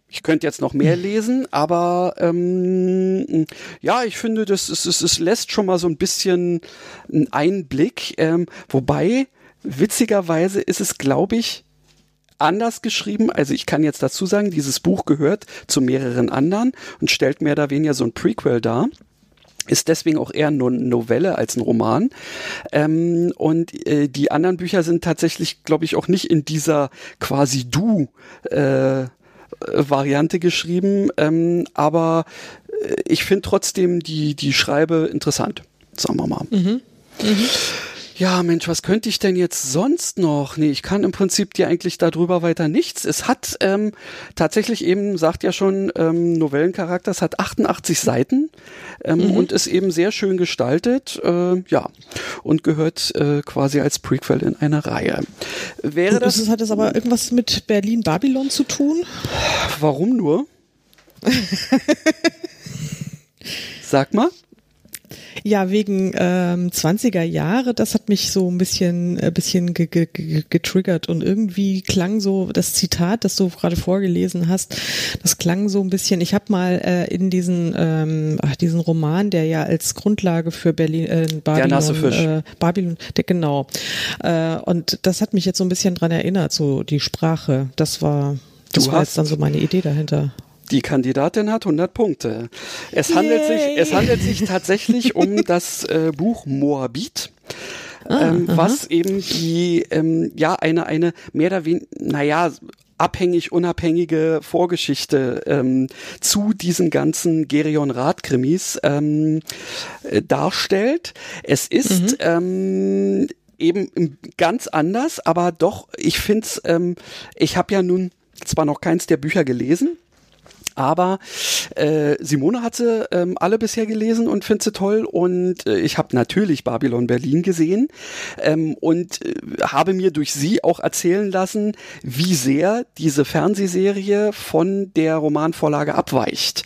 Ich könnte jetzt noch mehr lesen, aber ähm, ja, ich finde, das es, es, es lässt schon mal so ein bisschen einen Einblick. Ähm, wobei witzigerweise ist es, glaube ich, anders geschrieben. Also ich kann jetzt dazu sagen, dieses Buch gehört zu mehreren anderen und stellt mehr oder weniger so ein Prequel dar ist deswegen auch eher eine Novelle als ein Roman. Ähm, und äh, die anderen Bücher sind tatsächlich, glaube ich, auch nicht in dieser quasi Du äh, Variante geschrieben. Ähm, aber äh, ich finde trotzdem die, die Schreibe interessant, sagen wir mal. Mhm. Mhm ja, Mensch, was könnte ich denn jetzt sonst noch? Nee, ich kann im Prinzip dir eigentlich darüber weiter nichts. Es hat ähm, tatsächlich eben, sagt ja schon, ähm, Novellencharakter, es hat 88 Seiten ähm, mhm. und ist eben sehr schön gestaltet, äh, ja, und gehört äh, quasi als Prequel in eine Reihe. Wäre das, das hat es aber irgendwas mit Berlin-Babylon zu tun? Warum nur? Sag mal. Ja, wegen ähm, 20er Jahre, das hat mich so ein bisschen, ein äh, bisschen ge ge ge getriggert und irgendwie klang so das Zitat, das du gerade vorgelesen hast, das klang so ein bisschen. Ich habe mal äh, in diesen ähm, ach, diesen Roman, der ja als Grundlage für Berlin äh, Babylon. Äh, Babylon, der, genau. Äh, und das hat mich jetzt so ein bisschen dran erinnert, so die Sprache. Das war das du war jetzt dann so meine Idee dahinter. Die Kandidatin hat 100 Punkte. Es handelt sich, es handelt sich tatsächlich um das äh, Buch Moabit. Ah, ähm, was eben die, ähm, ja, eine, eine mehr oder weniger, naja, abhängig, unabhängige Vorgeschichte ähm, zu diesen ganzen Gerion Rath-Krimis ähm, äh, darstellt. Es ist mhm. ähm, eben ganz anders, aber doch, ich finde es, ähm, ich habe ja nun zwar noch keins der Bücher gelesen, aber äh, Simone hat sie ähm, alle bisher gelesen und findet sie toll. Und äh, ich habe natürlich Babylon Berlin gesehen ähm, und äh, habe mir durch sie auch erzählen lassen, wie sehr diese Fernsehserie von der Romanvorlage abweicht.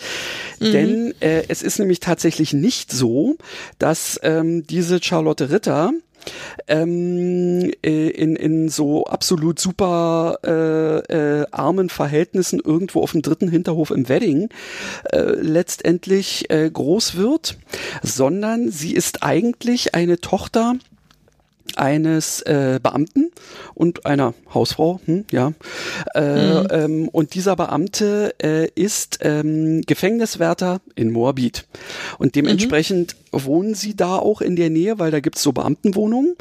Mhm. Denn äh, es ist nämlich tatsächlich nicht so, dass ähm, diese Charlotte Ritter ähm, äh, in, in so absolut super äh, äh, armen Verhältnissen irgendwo auf dem dritten Hinterhof im Wedding äh, letztendlich äh, groß wird, sondern sie ist eigentlich eine Tochter eines äh, Beamten und einer Hausfrau, hm, ja. Äh, mhm. ähm, und dieser Beamte äh, ist ähm, Gefängniswärter in Moabit. Und dementsprechend mhm. wohnen sie da auch in der Nähe, weil da gibt's so Beamtenwohnungen.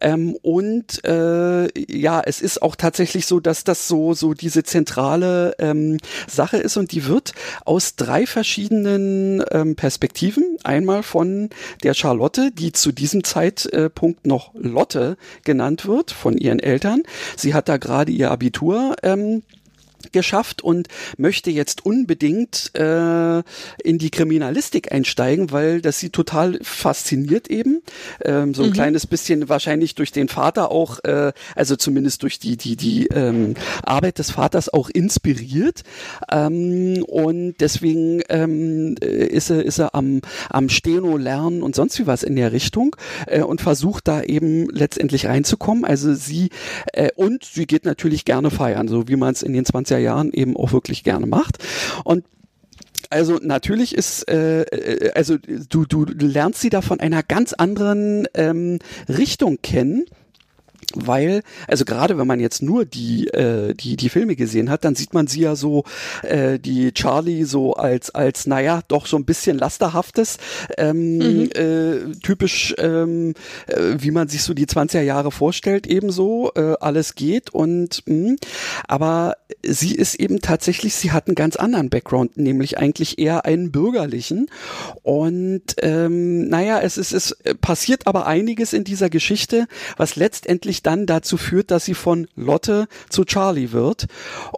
Ähm, und äh, ja, es ist auch tatsächlich so, dass das so, so diese zentrale ähm, Sache ist und die wird aus drei verschiedenen ähm, Perspektiven, einmal von der Charlotte, die zu diesem Zeitpunkt noch Lotte genannt wird von ihren Eltern. Sie hat da gerade ihr Abitur ähm, geschafft und möchte jetzt unbedingt äh, in die Kriminalistik einsteigen, weil das sie total fasziniert eben. Ähm, so ein mhm. kleines bisschen wahrscheinlich durch den Vater auch, äh, also zumindest durch die die die ähm, Arbeit des Vaters auch inspiriert. Ähm, und deswegen ähm, ist er ist er am am Steno lernen und sonst wie was in der Richtung äh, und versucht da eben letztendlich reinzukommen. Also sie äh, und sie geht natürlich gerne feiern, so wie man es in den 20er Jahren eben auch wirklich gerne macht. Und also natürlich ist, äh, äh, also du, du lernst sie da von einer ganz anderen ähm, Richtung kennen weil, also gerade wenn man jetzt nur die, äh, die, die Filme gesehen hat, dann sieht man sie ja so, äh, die Charlie so als, als, naja, doch so ein bisschen lasterhaftes, ähm, mhm. äh, typisch, ähm, äh, wie man sich so die 20er Jahre vorstellt, ebenso, äh, alles geht und, mh, hm, aber sie ist eben tatsächlich, sie hat einen ganz anderen Background, nämlich eigentlich eher einen bürgerlichen und, ähm, naja, es ist, es passiert aber einiges in dieser Geschichte, was letztendlich dann dazu führt, dass sie von Lotte zu Charlie wird.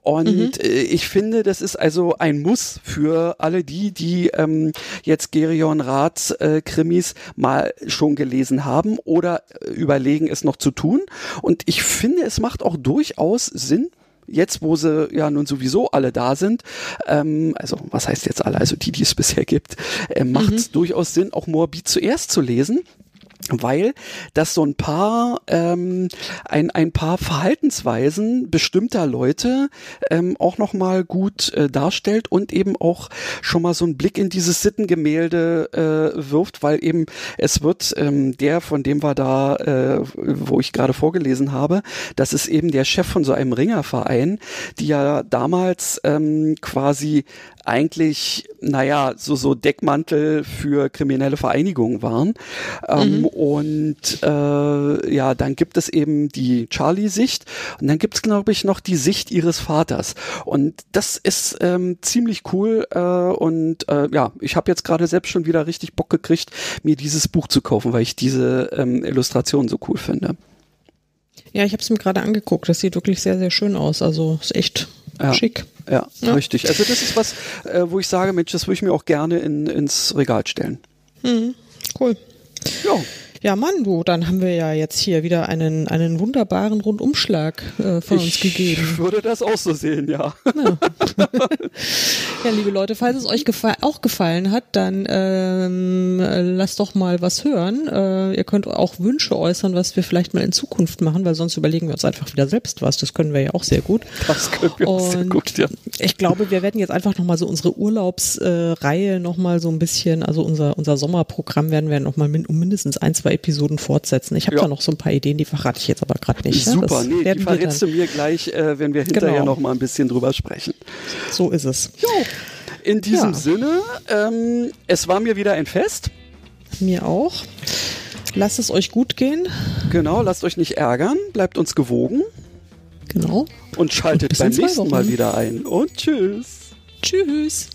Und mhm. Äh, ich finde, das ist also ein Muss für alle die, die ähm, jetzt Gerion Raths äh, Krimis mal schon gelesen haben oder äh, überlegen, es noch zu tun. Und ich finde, es macht auch durchaus Sinn, jetzt, wo sie ja nun sowieso alle da sind, ähm, also was heißt jetzt alle, also die, die es bisher gibt, äh, macht es mhm. durchaus Sinn, auch Moabit zuerst zu lesen weil das so ein paar ähm, ein, ein paar Verhaltensweisen bestimmter Leute ähm, auch noch mal gut äh, darstellt und eben auch schon mal so einen Blick in dieses Sittengemälde äh, wirft, weil eben es wird ähm, der von dem war da, äh, wo ich gerade vorgelesen habe, das ist eben der Chef von so einem Ringerverein, die ja damals ähm, quasi eigentlich, naja, so, so Deckmantel für kriminelle Vereinigungen waren. Ähm, mhm. Und äh, ja, dann gibt es eben die Charlie-Sicht und dann gibt es, glaube ich, noch die Sicht ihres Vaters. Und das ist ähm, ziemlich cool. Äh, und äh, ja, ich habe jetzt gerade selbst schon wieder richtig Bock gekriegt, mir dieses Buch zu kaufen, weil ich diese ähm, Illustration so cool finde. Ja, ich habe es mir gerade angeguckt. Das sieht wirklich sehr, sehr schön aus. Also ist echt ja. schick. Ja, ja, richtig. Also das ist was, äh, wo ich sage, Mensch, das würde ich mir auch gerne in, ins Regal stellen. Mhm. Cool. Ja. Ja, Mann, du, dann haben wir ja jetzt hier wieder einen, einen wunderbaren Rundumschlag äh, von ich uns gegeben. Ich würde das auch so sehen, ja. Ja. ja, liebe Leute, falls es euch gefa auch gefallen hat, dann ähm, lasst doch mal was hören. Äh, ihr könnt auch Wünsche äußern, was wir vielleicht mal in Zukunft machen, weil sonst überlegen wir uns einfach wieder selbst was. Das können wir ja auch sehr gut. Das können wir auch sehr Und gut, ja. Ich glaube, wir werden jetzt einfach nochmal so unsere Urlaubsreihe äh, nochmal so ein bisschen, also unser, unser Sommerprogramm werden wir nochmal min um mindestens ein, zwei Episoden fortsetzen. Ich habe Ja. da noch so ein paar Ideen, die verrate ich jetzt aber gerade nicht. ja. Super, Das nee, die verrätst du mir gleich, äh, wenn wir hinterher Genau. noch mal ein bisschen drüber sprechen. So ist es. Jo, in diesem Ja. Sinne, ähm, es war mir wieder ein Fest. Mir auch. Lasst es euch gut gehen. Genau, lasst euch nicht ärgern, bleibt uns gewogen Genau. und schaltet bis beim nächsten Mal wieder ein. Und tschüss. Tschüss.